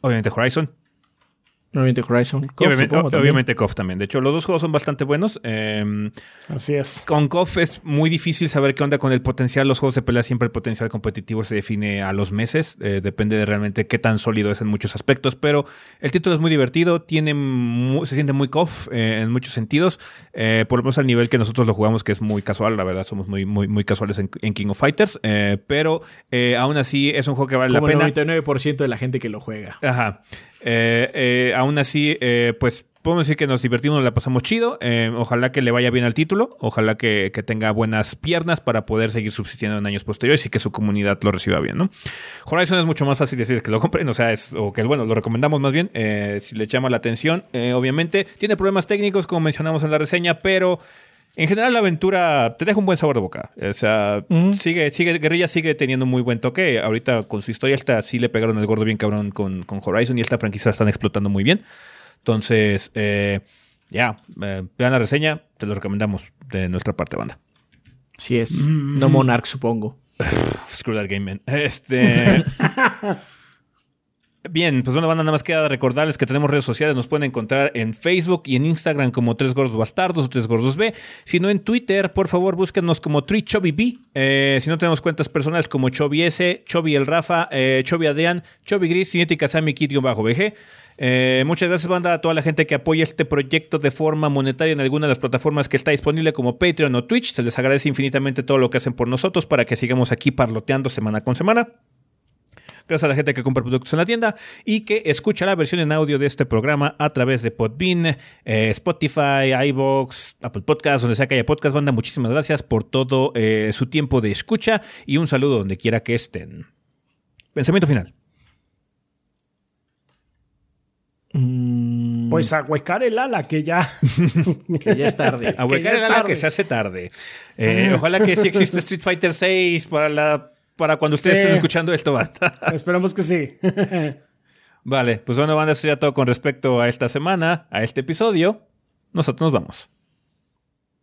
Obviamente Horizon. Obviamente Horizon. Obviamente, supongo, obviamente KOF también. De hecho, los dos juegos son bastante buenos. Eh, Así es. con KOF es muy difícil saber qué onda con el potencial. Los juegos de pelea siempre el potencial competitivo se define a los meses. Eh, depende de realmente qué tan sólido es en muchos aspectos. Pero el título es muy divertido. Tiene se siente muy KOF eh, en muchos sentidos. Eh, por lo menos al nivel que nosotros lo jugamos, que es muy casual. La verdad, somos muy, muy, muy casuales en, en King of Fighters. Pero aún así es un juego que vale Como la el pena. 99% de la gente que lo juega. Ajá. Eh, eh, aún así, eh, pues podemos decir que nos divertimos, la pasamos chido. Ojalá que le vaya bien al título. Ojalá que, que tenga buenas piernas para poder seguir subsistiendo en años posteriores y que su comunidad lo reciba bien, ¿no? Horizon es mucho más fácil decir que lo compren, o sea, es, o que bueno, lo recomendamos más bien, eh, si le llama la atención. Obviamente, tiene problemas técnicos, como mencionamos en la reseña, pero. En general, la aventura te deja un buen sabor de boca. O sea, sigue, sigue, Guerrilla sigue teniendo muy buen toque. Ahorita con su historia, esta sí le pegaron el gordo bien cabrón con, con Horizon y esta franquicia la están explotando muy bien. Entonces, eh, ya, eh, vean la reseña, te lo recomendamos de nuestra parte, banda. Sí es. No Monarch, supongo. Screw that game, man. Este. Bien, pues bueno, banda, nada más queda recordarles que tenemos redes sociales. Nos pueden encontrar en Facebook y en Instagram como Tres Gordos Bastardos o Tres Gordos B. Si no en Twitter, por favor, búsquenos como Tri B. Eh, si no tenemos cuentas personales como Chovy S, Chovy El Rafa, eh, Adrián, Chovy Gris, Cinética Sammy Kid-BG. Eh, muchas gracias, banda, a toda la gente que apoya este proyecto de forma monetaria en alguna de las plataformas que está disponible como Patreon o Twitch. Se les agradece infinitamente todo lo que hacen por nosotros para que sigamos aquí parloteando semana con semana. Gracias a la gente que compra productos en la tienda y que escucha la versión en audio de este programa a través de Podbean, eh, Spotify, iBox, Apple Podcasts, donde sea que haya podcast. Banda, muchísimas gracias por todo eh, su tiempo de escucha y un saludo donde quiera que estén. Pensamiento final. Mm, Pues a huecar el ala, que ya. que ya es tarde. A huecar ya es el ala tarde. que se hace tarde. Eh, ojalá que sí existe Street Fighter 6 para, la, para cuando ustedes Sí. estén escuchando esto, banda. Esperamos que sí. Vale, pues bueno, banda, eso sería todo con respecto a esta semana, a este episodio. Nosotros nos vamos.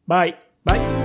Bye. Bye.